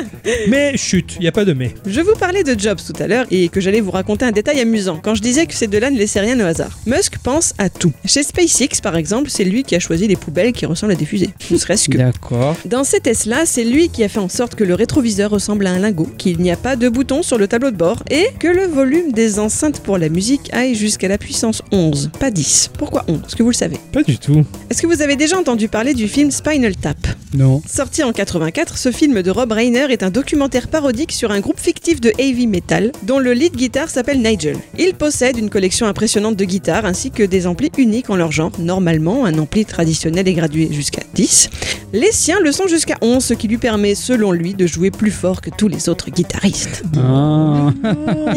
Mais chut, il y a pas de mais. Je vous parlais de Jobs tout à l'heure et que j'allais vous raconter un détail amusant quand je disais que ces deux-là ne laissaient rien au hasard. Musk pense à tout. Chez SpaceX, par exemple, c'est lui qui a choisi les poubelles qui ressemblent à des fusées. Ne serait-ce que. D'accord. Dans ces Tesla, c'est lui qui a fait en sorte que le rétroviseur ressemble à un lingot, qu'il n'y a pas de bouton sur le tableau de bord et que le volume des enceintes pour la musique aille jusqu'à la puissance 11, pas 10. Pourquoi 11 Est-ce que vous le savez Pas du tout. Est-ce que vous avez déjà entendu parler du film Spinal Tap? Non. Sorti en 84, ce film de Rob Reiner est un documentaire parodique sur un groupe fictif de heavy metal dont le lead guitar s'appelle Nigel. Il possède une collection impressionnante de guitares ainsi que des amplis uniques en leur genre. Normalement, un ampli traditionnel est gradué jusqu'à 10. Les siens le sont jusqu'à 11, ce qui lui permet, selon lui, de jouer plus fort que tous les autres guitaristes. Ah.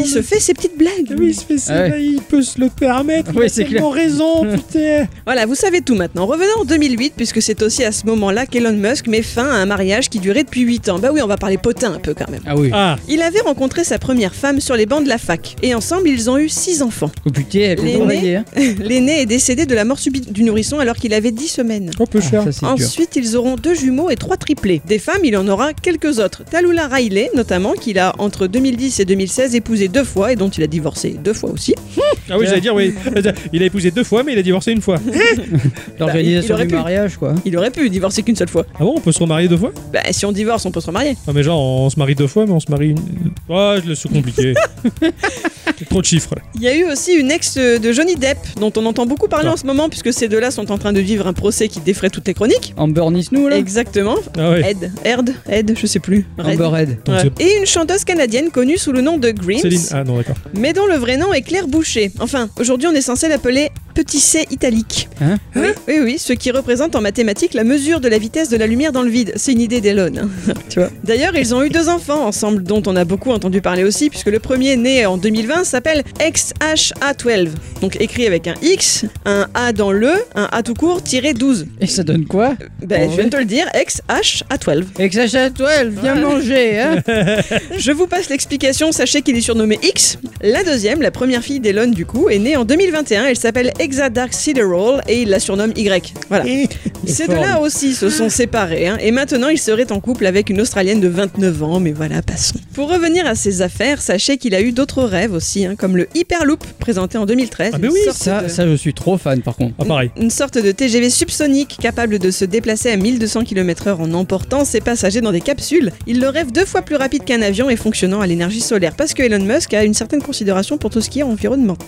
Il se fait ses petites blagues. Oui, il se fait ça, Ah ouais. là, il peut se le permettre. Oui, il a c'est tellement raison, putain. Voilà, vous savez tout maintenant. Revenons en 2008, puisque c'est aussi à ce moment-là qu'Elon Musk met fin à un mariage qui durait depuis 8 ans. Bah oui, on va parler potin un peu quand même. Ah oui. Ah, Il avait rencontré sa première femme sur les bancs de la fac, et ensemble ils ont eu 6 enfants. Oh putain, elle peut travailler. Hein. L'aîné est décédé de la mort subite du nourrisson alors qu'il avait 10 semaines. un peu cher. Ah, ça dur. Ensuite, ils auront deux jumeaux et trois triplés. Des femmes, il en aura quelques autres. Talula Riley, notamment, qu'il a entre 2010 et 2016 épousé deux fois et dont il a divorcé deux fois aussi. Ah oui, j'allais dire, oui. Il a épousé deux fois, mais il a divorcé une fois. L'organisation il aurait du pu. mariage, quoi. Il aurait pu divorcer qu'une seule fois. Ah bon, on peut se remarier deux fois? Bah, si on divorce, on peut se remarier. Ah, mais genre, on se marie deux fois, mais on se marie une. Ah, je le suis compliqué. Trop de chiffres là. Il y a eu aussi une ex de Johnny Depp, dont on entend beaucoup parler Ah. en ce moment, puisque ces deux-là sont en train de vivre un procès qui défraie toutes les chroniques. Amber Nisnou, là? Exactement. Ah ouais. Ed, Erd, Ed, je sais plus. Red. Amber. Donc Ouais. c'est- Et une chanteuse canadienne connue sous le nom de Grims, Céline. Ah non, d'accord. mais dont le vrai nom est Claire Boucher. Enfin, aujourd'hui on est censé l'appeler petit c italique. Hein oui, oui, oui, ce qui représente en mathématiques la mesure de la vitesse de la lumière dans le vide. C'est une idée d'Elon. hein. tu vois. D'ailleurs, ils ont eu deux enfants ensemble, dont on a beaucoup entendu parler aussi, puisque le premier né en 2020 s'appelle XHA12. Donc écrit avec un X, un A dans le, un A tout court, tiré 12. Et ça donne quoi Ben, Oh, je viens de te le dire, XHA12. Et que Sacha Toile, viens manger, hein Je vous passe l'explication, sachez qu'il est surnommé X. La deuxième, la première fille d'Elon du coup, est née en 2021, elle s'appelle Exa Dark Sideral et il la surnomme Y. Voilà. Ces deux-là aussi se sont séparés hein, et maintenant il serait en couple avec une Australienne de 29 ans, mais voilà, passons. Pour revenir à ses affaires, sachez qu'il a eu d'autres rêves aussi, hein, comme le Hyperloop présenté en 2013. Ah, mais oui, ça, de- ça, je suis trop fan, par contre. Ah, pareil. une sorte de TGV subsonique capable de se déplacer à 1200 km/h en emportant ses passagers dans des capsules. Il le rêve deux fois plus rapide qu'un avion et fonctionnant à l'énergie solaire parce que Elon Musk a une certaine considération pour tout ce qui est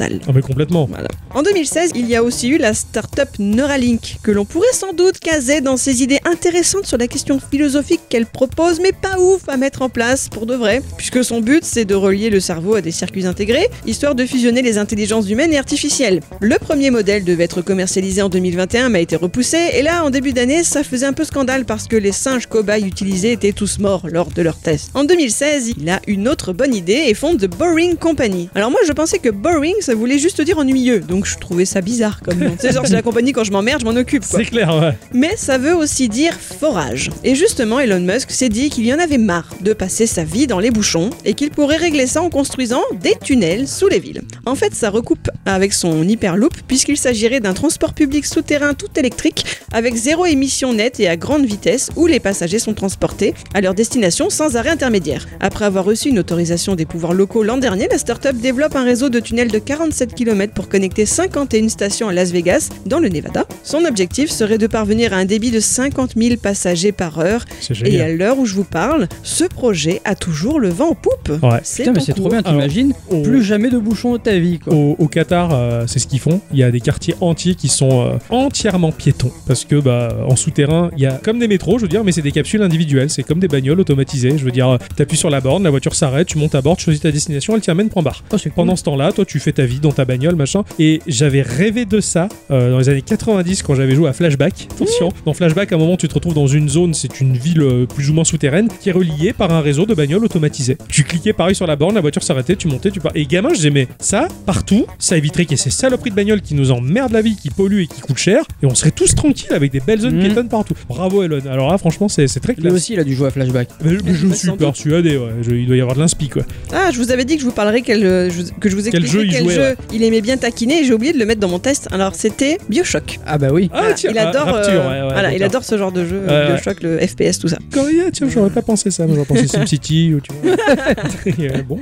Ah, mais complètement. Voilà. En 2016, il y a aussi eu la start-up Neuralink, que l'on pourrait sans doute caser dans ses idées intéressantes sur la question philosophique qu'elle propose, mais pas ouf à mettre en place pour de vrai, puisque son but c'est de relier le cerveau à des circuits intégrés, histoire de fusionner les intelligences humaines et artificielles. Le premier modèle devait être commercialisé en 2021, mais a été repoussé, et là, en début d'année, ça faisait un peu scandale parce que les singes cobayes utilisés étaient tous morts lors de leurs tests. En 2016, il a une autre bonne idée et fonde The Boring Company. Alors moi, je pensais que boring, ça voulait juste dire ennuyeux, donc je trouvais ça bizarre comme nom. Sais, genre, c'est la compagnie quand je m'emmerde, je m'en occupe, quoi. C'est clair, ouais. Mais ça veut aussi dire forage. Et justement, Elon Musk s'est dit qu'il y en avait marre de passer sa vie dans les bouchons et qu'il pourrait régler ça en construisant des tunnels sous les villes. En fait, ça recoupe avec son Hyperloop puisqu'il s'agirait d'un transport public souterrain tout électrique avec zéro émission nette et à grande vitesse où les passagers sont transportés à leur destination sans arrêt intermédiaire. Après avoir reçu une autorisation des pouvoirs locaux l'an dernier, la start-up développe un réseau de tunnels de 47 km pour connecter 51 une station à Las Vegas, dans le Nevada. Son objectif serait de parvenir à un débit de 50 000 passagers par heure. Et à l'heure où je vous parle, ce projet a toujours le vent en poupe. Ouais. C'est Putain, mais c'est trop bien, t'imagines au- Plus jamais de bouchons de ta vie, quoi. Au, au Qatar, euh, c'est ce qu'ils font. Il y a des quartiers entiers qui sont euh, entièrement piétons. Parce que bah, en souterrain, il y a comme des métros, je veux dire, mais c'est des capsules individuelles. C'est comme des bagnoles automatisées. Je veux dire, tu appuies sur la borne, la voiture s'arrête, tu montes à bord, tu choisis ta destination, elle t'y amène, point barre. Oh, cool. Pendant ce temps-là, toi, tu fais ta vie dans ta bagnole, machin. Et j'avais rêvé de ça euh, dans les années 90 quand j'avais joué à Flashback. Attention, dans Flashback, à un moment, tu te retrouves dans une zone, c'est une ville euh, plus ou moins souterraine, qui est reliée par un réseau de bagnoles automatisées. Tu cliquais pareil sur la borne, la voiture s'arrêtait, tu montais, tu pars. Et gamin, j'aimais ça partout. Ça éviterait qu'il y ait ces saloperies de bagnoles qui nous emmerdent la vie, qui polluent et qui coûtent cher. Et on serait tous tranquilles avec des belles zones Mhm. piétonnes partout. Bravo, Elon. Alors là, franchement, c'est c'est très Lui classe. aussi, il a dû jouer à Flashback. Mais, mais je Bah, suis persuadé, ouais. Je- il doit y avoir de l'inspi, quoi. Ah, je vous avais dit que je vous parlerais quel, euh, je- que je vous Quel expliquerais jeu il jouait, ouais. il aimait bien taquiner et j'ai oublié de le mettre dans mon test. Alors c'était Bioshock. Ah bah oui. Ah, Voilà, tiens, il ah, adore, Rapture, euh, ouais, ouais, voilà, il adore ce genre de jeu, Ouais, ouais. Bioshock, le FPS, tout ça. Coréen, tiens, j'aurais pas pensé ça. J'aurais pensé SimCity ou tu vois. Et, euh, bon.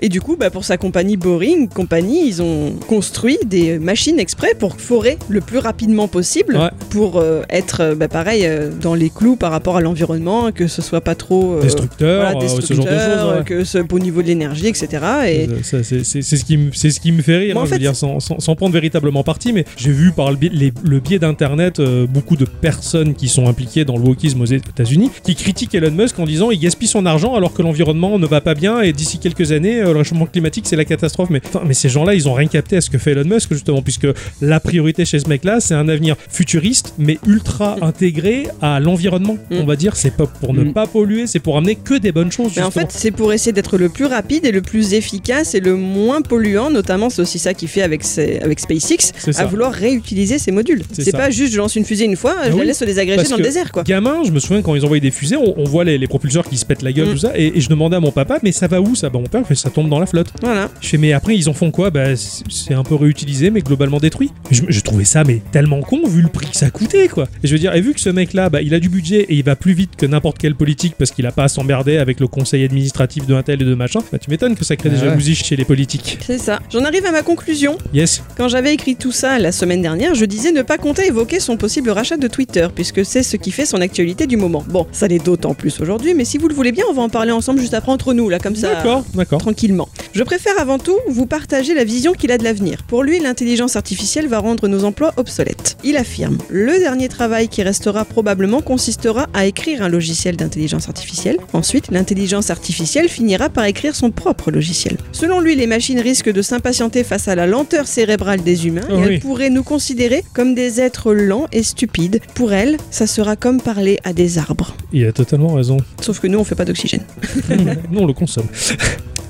Et du coup, bah, pour sa compagnie Boring Company, ils ont construit des machines exprès pour forer le plus rapidement possible, Ouais. pour euh, être, bah, pareil, euh, dans les clous par rapport à l'environnement, que ce soit pas trop euh, Destructeur, voilà, euh, ce genre de choses. ouais. que ce, au niveau de l'énergie, etc. Et ça, c'est- C'est c'est ce, qui me- c'est ce qui me fait rire, Moi, en hein, je veux fait, dire, sans, sans- sans prendre véritablement parti, mais j'ai vu par le biais, les- le biais d'Internet euh, beaucoup de personnes qui sont impliquées dans le wokisme aux États-Unis qui critiquent Elon Musk en disant il gaspille son argent alors que l'environnement ne va pas bien et d'ici quelques années, euh, le réchauffement climatique c'est la catastrophe. Mais, mais ces gens-là, ils ont rien capté à ce que fait Elon Musk justement, puisque la priorité chez ce mec-là, c'est un avenir futuriste mais ultra intégré à l'environnement. Mm. On va dire, c'est pas pour ne Mm. pas polluer, c'est pour amener que des bonnes choses. Mais en fait, c'est pour essayer d'être le plus rapide et le plus efficace et le moins polluant, notamment c'est aussi ça qu'il fait avec, ses- avec SpaceX, à vouloir réutiliser ses modules. C'est pas juste je lance une fusée une fois, je oui, la laisse se désagréger parce dans le désert quoi. Gamin, je me souviens quand ils envoyaient des fusées, on, on voit les, les propulseurs qui se pètent la gueule, Mm. tout ça, et, et je demandais à mon papa, mais ça va où ça? Bah mon père fait ça tombe dans la flotte. Voilà. Je fais mais après ils en font quoi? Bah c'est un peu réutilisé, mais globalement détruit. Je, je trouvais ça mais tellement con vu le prix que ça coûtait quoi. Et je veux dire, et vu que ce mec là, bah il a du budget et il va plus vite que n'importe quel politique parce qu'il a pas à s'emmerder avec le conseil administratif de un tel et de machin, bah tu m'étonnes que ça crée des Ah ouais. jalousies chez les politiques. C'est ça. J'en arrive à ma conclusion. Yes. Quand j'avais écrit tout ça la semaine dernière, je disais ne pas compter évoquer son possible rachat de Twitter, puisque c'est ce qui fait son actualité du moment. Bon, ça l'est d'autant plus aujourd'hui, mais si vous le voulez bien, on va en parler ensemble juste après entre nous, là, comme ça. D'accord, d'accord. tranquillement. Je préfère avant tout vous partager la vision qu'il a de l'avenir. Pour lui, l'intelligence artificielle va rendre nos emplois obsolètes. Il affirme Le dernier travail qui restera probablement consistera à écrire un logiciel d'intelligence artificielle. Ensuite, l'intelligence artificielle finira par écrire son propre logiciel. Selon lui, les machines risquent de s'impatienter face à la lenteur cérébrale des humains et oui. elles pourraient nous considérer comme des êtres lents et stupides. Pour elles, ça sera comme parler à des arbres. Il a totalement raison. Sauf que nous, on fait pas d'oxygène. Nous on le consomme.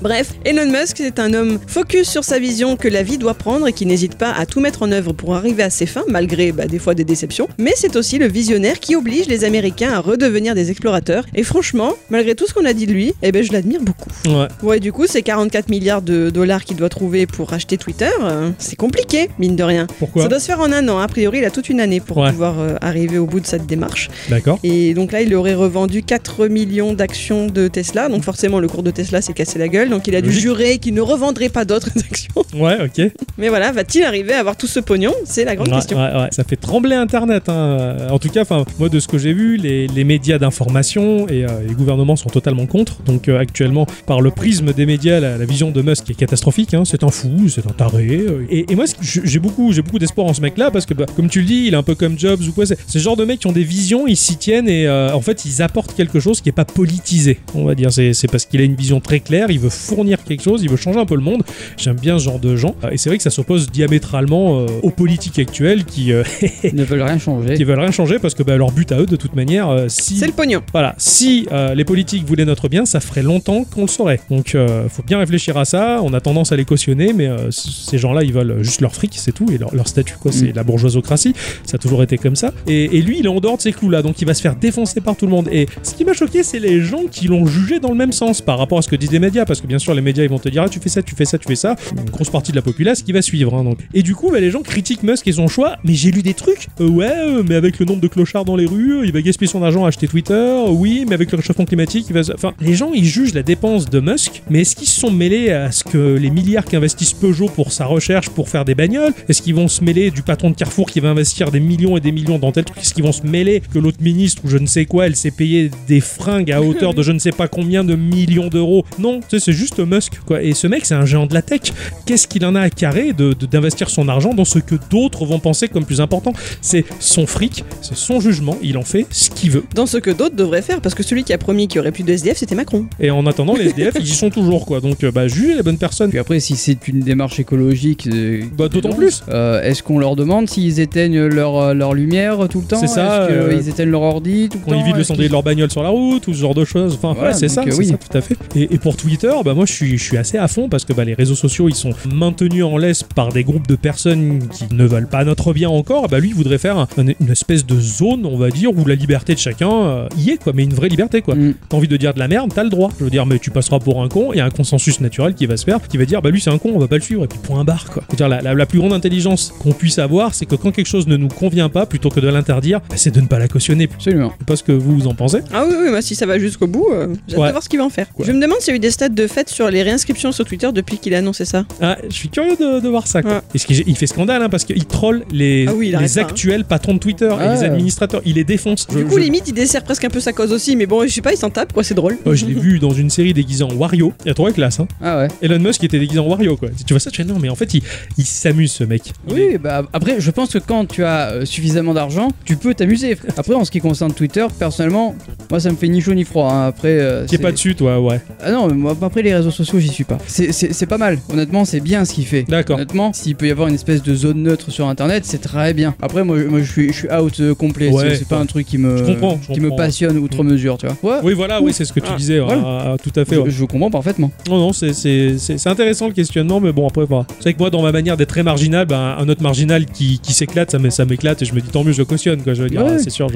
Bref, Elon Musk, c'est un homme focus sur sa vision que la vie doit prendre et qui n'hésite pas à tout mettre en œuvre pour arriver à ses fins, malgré bah, des fois des déceptions. Mais c'est aussi le visionnaire qui oblige les Américains à redevenir des explorateurs. Et franchement, malgré tout ce qu'on a dit de lui, eh ben, je l'admire beaucoup. Ouais. Ouais, du coup, ces 44 milliards de dollars qu'il doit trouver pour racheter Twitter, euh, c'est compliqué, mine de rien. Pourquoi Ça doit se faire en un an. A priori, il a toute une année pour Ouais. pouvoir euh, arriver au bout de cette démarche. D'accord. Et donc là, il aurait revendu 4 millions d'actions de Tesla. Donc forcément, le cours de Tesla s'est cassé la gueule. Donc il a dû Logique. jurer qu'il ne revendrait pas d'autres actions. Ouais, ok. Mais voilà, va-t-il arriver à avoir tout ce pognon? C'est la grande Ouais, question. ouais, ouais. Ça fait trembler Internet. hein. En tout cas, enfin, moi, de ce que j'ai vu, les, les médias d'information et euh, les gouvernements sont totalement contre. Donc, euh, actuellement, par le prisme des médias, la, la vision de Musk est catastrophique. hein. C'est un fou, c'est un taré. euh. Et, et moi, ce que- je- j'ai beaucoup, j'ai beaucoup d'espoir en ce mec-là parce que, bah, comme tu le dis, il est un peu comme Jobs ou quoi. C'est c'est ce genre de mecs qui ont des visions, ils s'y tiennent et euh, en fait, ils apportent quelque chose qui est pas politisé. On va dire, c'est c'est parce qu'il a une vision très claire. Il veut fournir quelque chose, il veut changer un peu le monde. J'aime bien ce genre de gens. Et c'est vrai que ça s'oppose diamétralement euh, aux politiques actuelles qui, euh, ne veulent rien changer. qui veulent rien changer parce que bah, leur but à eux, de toute manière, euh, si C'est le pognon. voilà, si euh, les politiques voulaient notre bien, ça ferait longtemps qu'on le saurait. Donc, euh, faut bien réfléchir à ça. On a tendance à les cautionner, mais euh, ces gens-là, ils veulent juste leur fric, c'est tout, et leur, leur statut, quoi. C'est Mm. la bourgeoisocratie. Ça a toujours été comme ça. Et, et lui, il est en dehors de ces clous-là, donc il va se faire défoncer par tout le monde. Et ce qui m'a choqué, c'est les gens qui l'ont jugé dans le même sens par rapport à ce que disent les médias, parce que bien sûr, les médias ils vont te dire ah, tu fais ça, tu fais ça, tu fais ça. Une grosse partie de la populace qui va suivre. hein. Et du coup, bah, les gens critiquent Musk et son choix. Mais j'ai lu des trucs. Euh, ouais, euh, mais avec le nombre de clochards dans les rues, il va gaspiller son argent à acheter Twitter. Oui, mais avec le réchauffement climatique, il va. Enfin, les gens ils jugent la dépense de Musk. Mais est-ce qu'ils se sont mêlés à ce que les milliards qu'investissent Peugeot pour sa recherche pour faire des bagnoles? Est-ce qu'ils vont se mêler du patron de Carrefour qui va investir des millions et des millions dans tel truc? Est-ce qu'ils vont se mêler que l'autre ministre ou je ne sais quoi, elle s'est payé des fringues à hauteur de je ne sais pas combien de millions d'euros? Non, tu sais, c'est juste Musk quoi. Et ce mec, c'est un géant de la tech. Qu'est-ce qu'il en a à carrer de- de- d'investir son argent dans ce que d'autres vont penser comme plus important? C'est son fric, c'est son jugement. Il en fait ce qu'il veut. Dans ce que d'autres devraient faire, parce que celui qui a promis qu'il y aurait plus de SDF, c'était Macron. Et en attendant, les SDF, ils y sont toujours quoi. Donc, euh, bah, jugez les bonnes personnes. Puis après, si c'est une démarche écologique, euh, Bah, d'autant plus. euh, est-ce qu'on leur demande s'ils éteignent leur, leur lumière tout le temps? C'est ça, Est-ce euh, qu'ils éteignent leur ordi tout le Qu'on temps? évite le cendrier de leur bagnole sur la route ou ce genre de choses. Enfin, Voilà, ouais, c'est ça, euh, c'est oui. ça, tout à fait. Et, et pour Twitter, bah moi je suis, je suis assez à fond parce que bah, les réseaux sociaux ils sont maintenus en laisse par des groupes de personnes qui ne veulent pas notre bien encore. Bah lui il voudrait faire un- une espèce de zone, on va dire, où la liberté de chacun euh, y est quoi, mais une vraie liberté quoi. Mm. T'as envie de dire de la merde, t'as le droit. Je veux dire, mais tu passeras pour un con, il y a un consensus naturel qui va se faire, qui va dire, bah lui c'est un con, on va pas le suivre, et puis point barre quoi. Je veux dire, la, la- la plus grande intelligence qu'on puisse avoir, c'est que quand quelque chose ne nous convient pas, plutôt que de l'interdire, bah, c'est de ne pas la cautionner. Absolument. Je sais pas ce que vous vous en pensez. Ah oui, si ça va jusqu'au bout, euh, j'ai hâte Ouais. de voir ce qu'il va en faire. Je me demande s'il y a eu des stats de fait sur les réinscriptions sur Twitter depuis qu'il a annoncé ça. Ah, je suis curieux de, de voir ça. Quoi. Ouais. Et ce qui- il fait scandale hein, parce qu'il troll les, Ah oui, il les hein. actuels patrons de Twitter et Ah. les administrateurs. Il les défonce. Je, Du coup, je- limite, il dessert presque un peu sa cause aussi, mais bon, je sais pas, il s'en tape, quoi, c'est drôle. Oh, je l'ai vu dans une série déguisée en Wario. Il y a trois classes. Hein. Ah ouais. Elon Musk était déguisé en Wario. Quoi. Tu vois ça, tu fais non, mais en fait, il, il s'amuse ce mec. Il est- Oui, bah après, je pense que quand tu as euh, suffisamment d'argent, tu peux t'amuser. Après, en ce qui concerne Twitter, personnellement, moi ça me fait ni chaud ni froid. hein. Après, euh, c'est- pas dessus, toi, ouais. Ah non, mais moi, après les réseaux sociaux, j'y suis pas. C'est- pas mal. Honnêtement, c'est bien ce qu'il fait. D'accord. Honnêtement, s'il peut y avoir une espèce de zone neutre sur Internet, c'est très bien. Après, moi, je- moi je, suis, je suis out euh, complet. Ouais. C'est- pas un truc qui me, Je comprends, je qui me passionne outre mesure, tu vois. Ouais. Oui, voilà, oui, c'est ce que tu Ah, disais. voilà. ah, tout à fait. Je, comprends parfaitement. Non, non, c'est- intéressant le questionnement, mais bon, après, voilà. C'est vrai que moi, dans ma manière d'être très marginal, ben, un autre marginal qui, qui s'éclate, ça m'é- ça m'éclate et je me dis tant mieux, je le cautionne, quoi. Je veux dire, Ouais. ah, c'est sûr,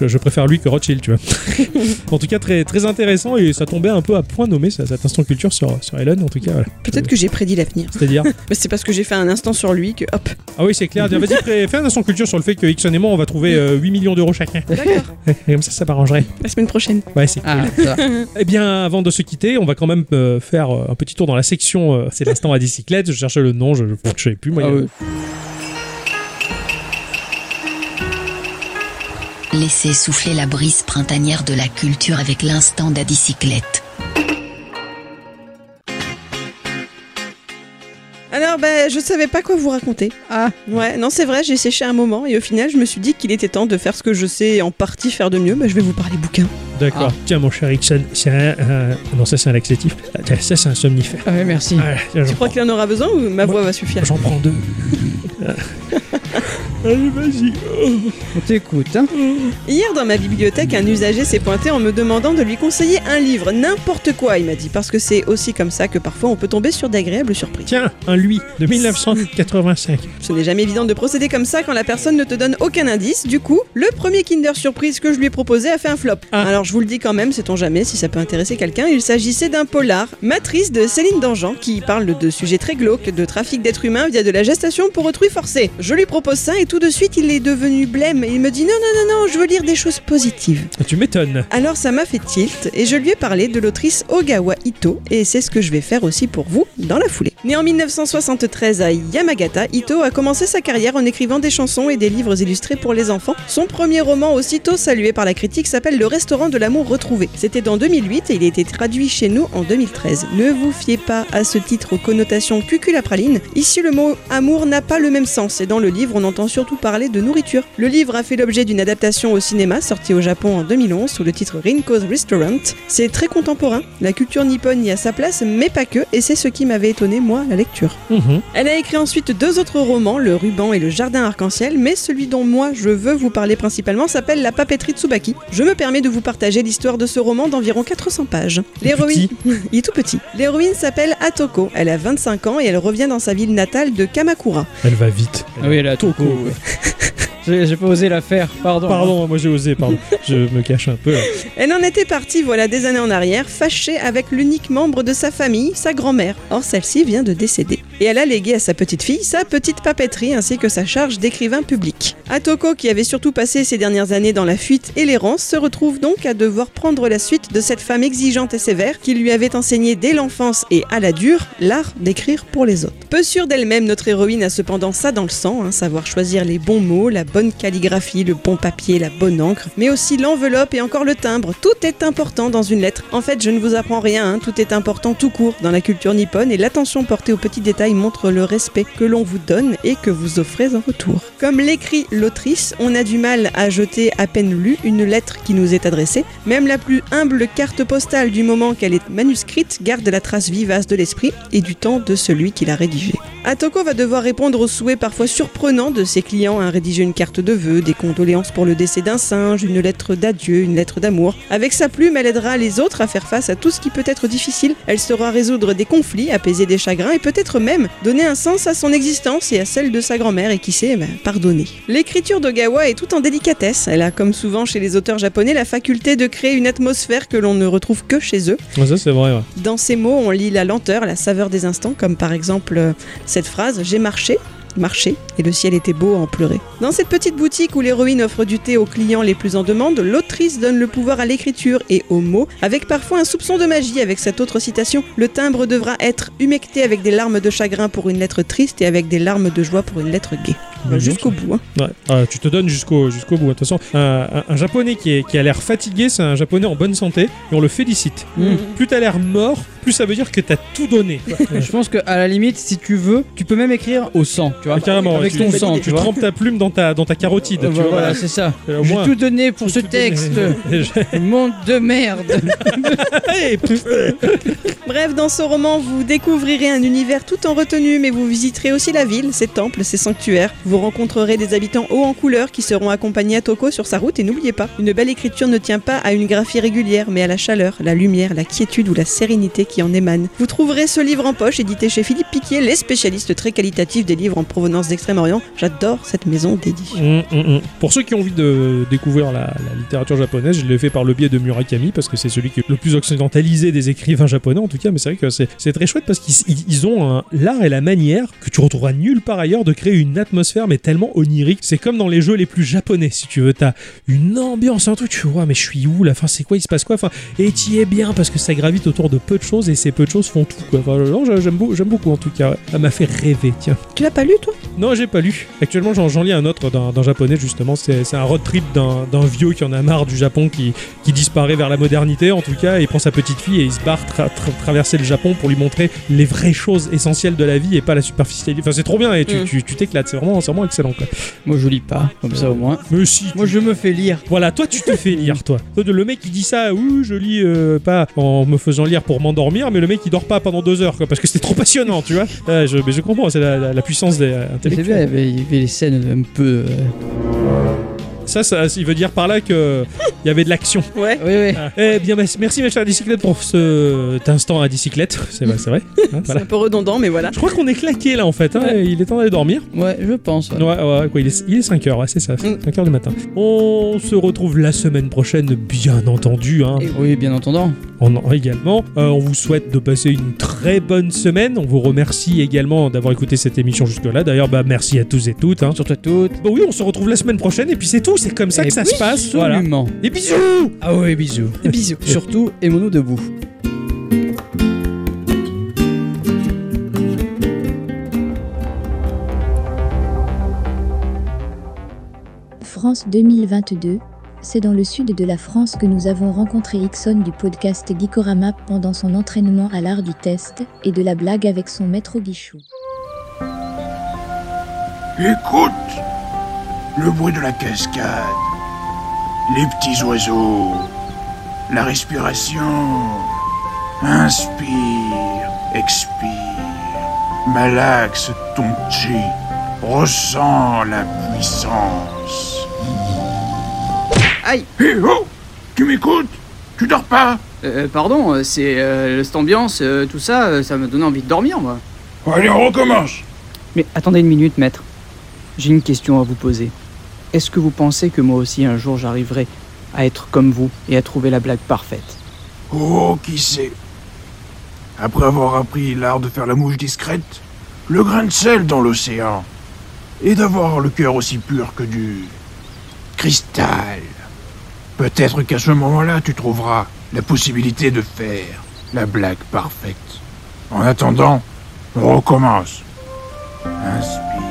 je, préfère lui que Rothschild, tu vois. en tout cas, très, très intéressant et ça tombait un peu à point nommé, ça, instant culture sur, sur Elon, en tout cas, voilà. Peut-être que j'ai prédit l'avenir. C'est-à-dire, Mais c'est parce que j'ai fait un instant sur lui que hop. ah oui, c'est clair, vas-y, fais un instant culture sur le fait que Ixon et moi, on va trouver euh, 8 millions d'euros chacun. D'accord. Et comme ça, ça m'arrangerait. La semaine prochaine. Ouais, c'est Ah, ça. Eh bien, avant de se quitter, on va quand même euh, faire euh, un petit tour dans la section. euh, c'est l'instant à bicyclette. Je cherchais le nom, je ne savais plus. Moi, Ah. Laissez souffler la brise printanière de la culture avec l'instant d'adicyclette. Alors, ben, je savais pas quoi vous raconter. Ah, Ouais, non, c'est vrai, j'ai séché un moment et au final, je me suis dit qu'il était temps de faire ce que je sais en partie faire de mieux. Ben, je vais vous parler bouquin. D'accord. Tiens, mon cher Ixon, c'est un, Non, ça, c'est un laxatif. Ah, Ça, c'est un somnifère. ah ouais, merci. Ah, Tu crois prends- qu'il en aura besoin ou ma Moi- voix va suffire J'en prends deux. Allez, vas-y. On t'écoute, hein. Hier, dans ma bibliothèque, un usager s'est pointé en me demandant de lui conseiller un livre, n'importe quoi, il m'a dit, parce que c'est aussi comme ça que parfois on peut tomber sur d'agréables surprises. Tiens, un lui de 1985. Ce n'est jamais évident de procéder comme ça quand la personne ne te donne aucun indice. Du coup, le premier Kinder Surprise que je lui ai proposé a fait un flop. Ah. Alors je vous le dis quand même, sait-on jamais si ça peut intéresser quelqu'un. Il s'agissait d'un polar, Matrice de Céline Dangean, qui parle de sujets très glauques, de trafic d'êtres humains via de la gestation pour autrui forcé. Je lui propose ça et tout de suite il est devenu blême et il me dit non non non non, je veux lire des choses positives. Ah, Tu m'étonnes. Alors ça m'a fait tilt et je lui ai parlé de l'autrice Ogawa Ito et c'est ce que je vais faire aussi pour vous dans la foulée. Né en 1973 à Yamagata, Ito a commencé sa carrière en écrivant des chansons et des livres illustrés pour les enfants. Son premier roman, aussitôt salué par la critique, s'appelle Le restaurant de l'amour retrouvé. C'était en 2008 et il a été traduit chez nous en 2013. Ne vous fiez pas à ce titre aux connotations cuculapraline. Ici, le mot amour n'a pas le même sens et dans le livre, on entend surtout parler de nourriture. Le livre a fait l'objet d'une adaptation au cinéma sortie au Japon en 2011 sous le titre Rinko's Restaurant. C'est très contemporain. La culture nippone y a sa place, mais pas que, et c'est ce qui m'avait étonné moi la lecture. Mhm. Elle a écrit ensuite deux autres romans, Le ruban et Le jardin arc-en-ciel, mais celui dont moi je veux vous parler principalement s'appelle La papeterie Tsubaki. Je me permets de vous partager l'histoire de ce roman d'environ 400 pages. L'héroïne, il est tout petit. L'héroïne s'appelle Atoko. Elle a 25 ans et elle revient dans sa ville natale de Kamakura. Elle va vite. Ah oui, elle a Toko, Toko, ouais. J'ai pas osé la faire, pardon. Pardon, moi j'ai osé, pardon. Je me cache un peu. là. Elle en était partie, voilà, des années en arrière, fâchée avec l'unique membre de sa famille, sa grand-mère. Or, celle-ci vient de décéder. Et elle a légué à sa petite fille sa petite papeterie ainsi que sa charge d'écrivain public. Atoko, qui avait surtout passé ces dernières années dans la fuite et l'errance, se retrouve donc à devoir prendre la suite de cette femme exigeante et sévère qui lui avait enseigné dès l'enfance et à la dure l'art d'écrire pour les autres. Peu sûre d'elle-même, notre héroïne a cependant ça dans le sang, hein, savoir choisir les bons mots, la bonne calligraphie, le bon papier, la bonne encre, mais aussi l'enveloppe et encore le timbre. Tout est important dans une lettre. En fait, je ne vous apprends rien, hein, tout est important tout court dans la culture nippone et l'attention portée aux petits détails montre le respect que l'on vous donne et que vous offrez en retour. Comme l'écrit l'autrice, on a du mal à jeter à peine lu une lettre qui nous est adressée. Même la plus humble carte postale du moment qu'elle est manuscrite garde la trace vivace de l'esprit et du temps de celui qui l'a rédigée. Atoko va devoir répondre aux souhaits parfois surprenants de ses clients, hein, rédiger une carte de vœux, des condoléances pour le décès d'un singe, une lettre d'adieu, une lettre d'amour. Avec sa plume, elle aidera les autres à faire face à tout ce qui peut être difficile. Elle saura résoudre des conflits, apaiser des chagrins et peut-être même donner un sens à son existence et à celle de sa grand-mère et qui sait, ben, pardonner. L'écriture d'Ogawa est tout en délicatesse. Elle a, comme souvent chez les auteurs japonais, la faculté de créer une atmosphère que l'on ne retrouve que chez eux. Ouais, ça, c'est vrai. ouais. Dans ces mots, on lit la lenteur, la saveur des instants, comme par exemple euh, cette phrase J'ai marché, marché, et le ciel était beau à en pleurer. Dans cette petite boutique où l'héroïne offre du thé aux clients les plus en demande, l'autrice donne le pouvoir à l'écriture et aux mots, avec parfois un soupçon de magie avec cette autre citation Le timbre devra être humecté avec des larmes de chagrin pour une lettre triste et avec des larmes de joie pour une lettre gaie. Mignon, Jusqu'au bout. hein. Ouais. Ah, tu te donnes jusqu'au jusqu'au bout. De toute façon, un, un- un japonais qui, est- qui a l'air fatigué, c'est un japonais en bonne santé et on le félicite. Mm. Plus t'as l'air mort, plus ça veut dire que t'as tout donné. Je pense qu'à la limite, si tu veux, tu peux même écrire au sang, tu vois. Carrément, Avec tu- ton tu, sang, tu, tu vois. trempes ta plume dans ta, dans ta carotide. Euh, tu vois, voilà, c'est ça. J'ai moins- tout donné pour ce texte. Monde de merde. Bref, dans ce roman, vous découvrirez un univers tout en retenue, mais vous visiterez aussi la ville, ses temples, ses sanctuaires. Vous rencontrerez des habitants hauts en couleur qui seront accompagnés à Toko sur sa route. Et n'oubliez pas, une belle écriture ne tient pas à une graphie régulière, mais à la chaleur, la lumière, la quiétude ou la sérénité qui en émane. Vous trouverez ce livre en poche, édité chez Philippe Piquier, les spécialistes très qualitatifs des livres en provenance d'Extrême-Orient. J'adore cette maison dédiée. Hum, hum, hum. Pour ceux qui ont envie de découvrir la, la littérature japonaise, je l'ai fait par le biais de Murakami parce que c'est celui qui est le plus occidentalisé des écrivains japonais en tout cas. Mais c'est vrai que c'est très chouette parce qu'ils ils- ils ont l'art et la manière que tu retrouveras nulle part ailleurs de créer une atmosphère mais tellement onirique. C'est comme dans les jeux les plus japonais si tu veux. T'as une ambiance, un truc. Tu vois, mais je suis où là? Enfin, c'est quoi? Il se passe quoi? Enfin, et tu es bien parce que ça gravite autour de peu de choses et ces peu de choses font tout. Quoi. Enfin, non, j'aime beau- j'aime beaucoup en tout cas. Ça m'a fait rêver. Tiens. Tu l'as pas lu, toi? Non, j'ai pas lu. Actuellement, j'en j'en lis un autre d'un d'un japonais, justement. C'est c'est un road trip d'un d'un vieux qui en a marre du Japon, qui, qui disparaît vers la modernité, en tout cas, et il prend sa petite fille et il se barre tra- tra- traverser le Japon pour lui montrer les vraies choses essentielles de la vie et pas la superficialité. Enfin, c'est trop bien et tu Mm. tu- tu t'éclates. C'est vraiment, excellent, quoi. Moi, je lis pas, comme ça au moins. Mais si. Moi, je me fais lire. Voilà, toi tu te fais lire, toi. Le mec qui dit ça, oui, je lis euh, pas en me faisant lire pour m'endormir, mais le mec qui dort pas pendant deux heures, quoi, parce que c'était trop passionnant, tu vois. Je, mais je comprends, c'est la, la- la puissance des, euh, C'est bien, il y intellectuels. il y avait les scènes un peu. euh, Ça, ça, il veut dire par là que il y avait de l'action. Ouais. Oui, oui. Ah. Eh bien, merci, merci ma chère bicyclette pour ce- cet instant à bicyclette. C'est vrai, c'est. Hein, voilà. un peu redondant, mais voilà. Je crois qu'on est claqué là en fait. hein, Ouais. Il est temps d'aller dormir. Ouais, je pense. ouais. Ouais, ouais, quoi, il est, il est 5h, ouais, c'est ça, Mm. 5h du matin. On se retrouve la semaine prochaine, bien entendu. Hein. Et Oui, bien entendu. On en également. Euh, on vous souhaite de passer une très bonne semaine. On vous remercie également d'avoir écouté cette émission jusque-là. D'ailleurs, bah, merci à tous et toutes. Hein. Surtout à toutes. Bon, oui, on se retrouve la semaine prochaine et puis c'est tout. C'est comme ça que ça se passe. Voilà. Absolument. Et bisous Ah ouais, bisous. Bisous. Surtout, aimons-nous debout. France 2022, c'est dans le sud de la France que nous avons rencontré Ixon du podcast Geekorama pendant son entraînement à l'art du test et de la blague avec son maître Guichou. Écoute le bruit de la cascade, les petits oiseaux, la respiration. Inspire, expire, malaxe ton chi, ressens la puissance. Aïe Hé oh Tu m'écoutes? Tu dors pas? Euh, Pardon, euh, c'est euh, cette ambiance, euh, tout ça, euh, ça m'a donné envie de dormir, moi. Allez, on recommence Mais attendez une minute, maître. J'ai une question à vous poser. Est-ce que vous pensez que moi aussi un jour j'arriverai à être comme vous et à trouver la blague parfaite? Oh, qui sait? Après avoir appris l'art de faire la mouche discrète, le grain de sel dans l'océan, et d'avoir le cœur aussi pur que du cristal, peut-être qu'à ce moment-là tu trouveras la possibilité de faire la blague parfaite. En attendant, on recommence. Inspire,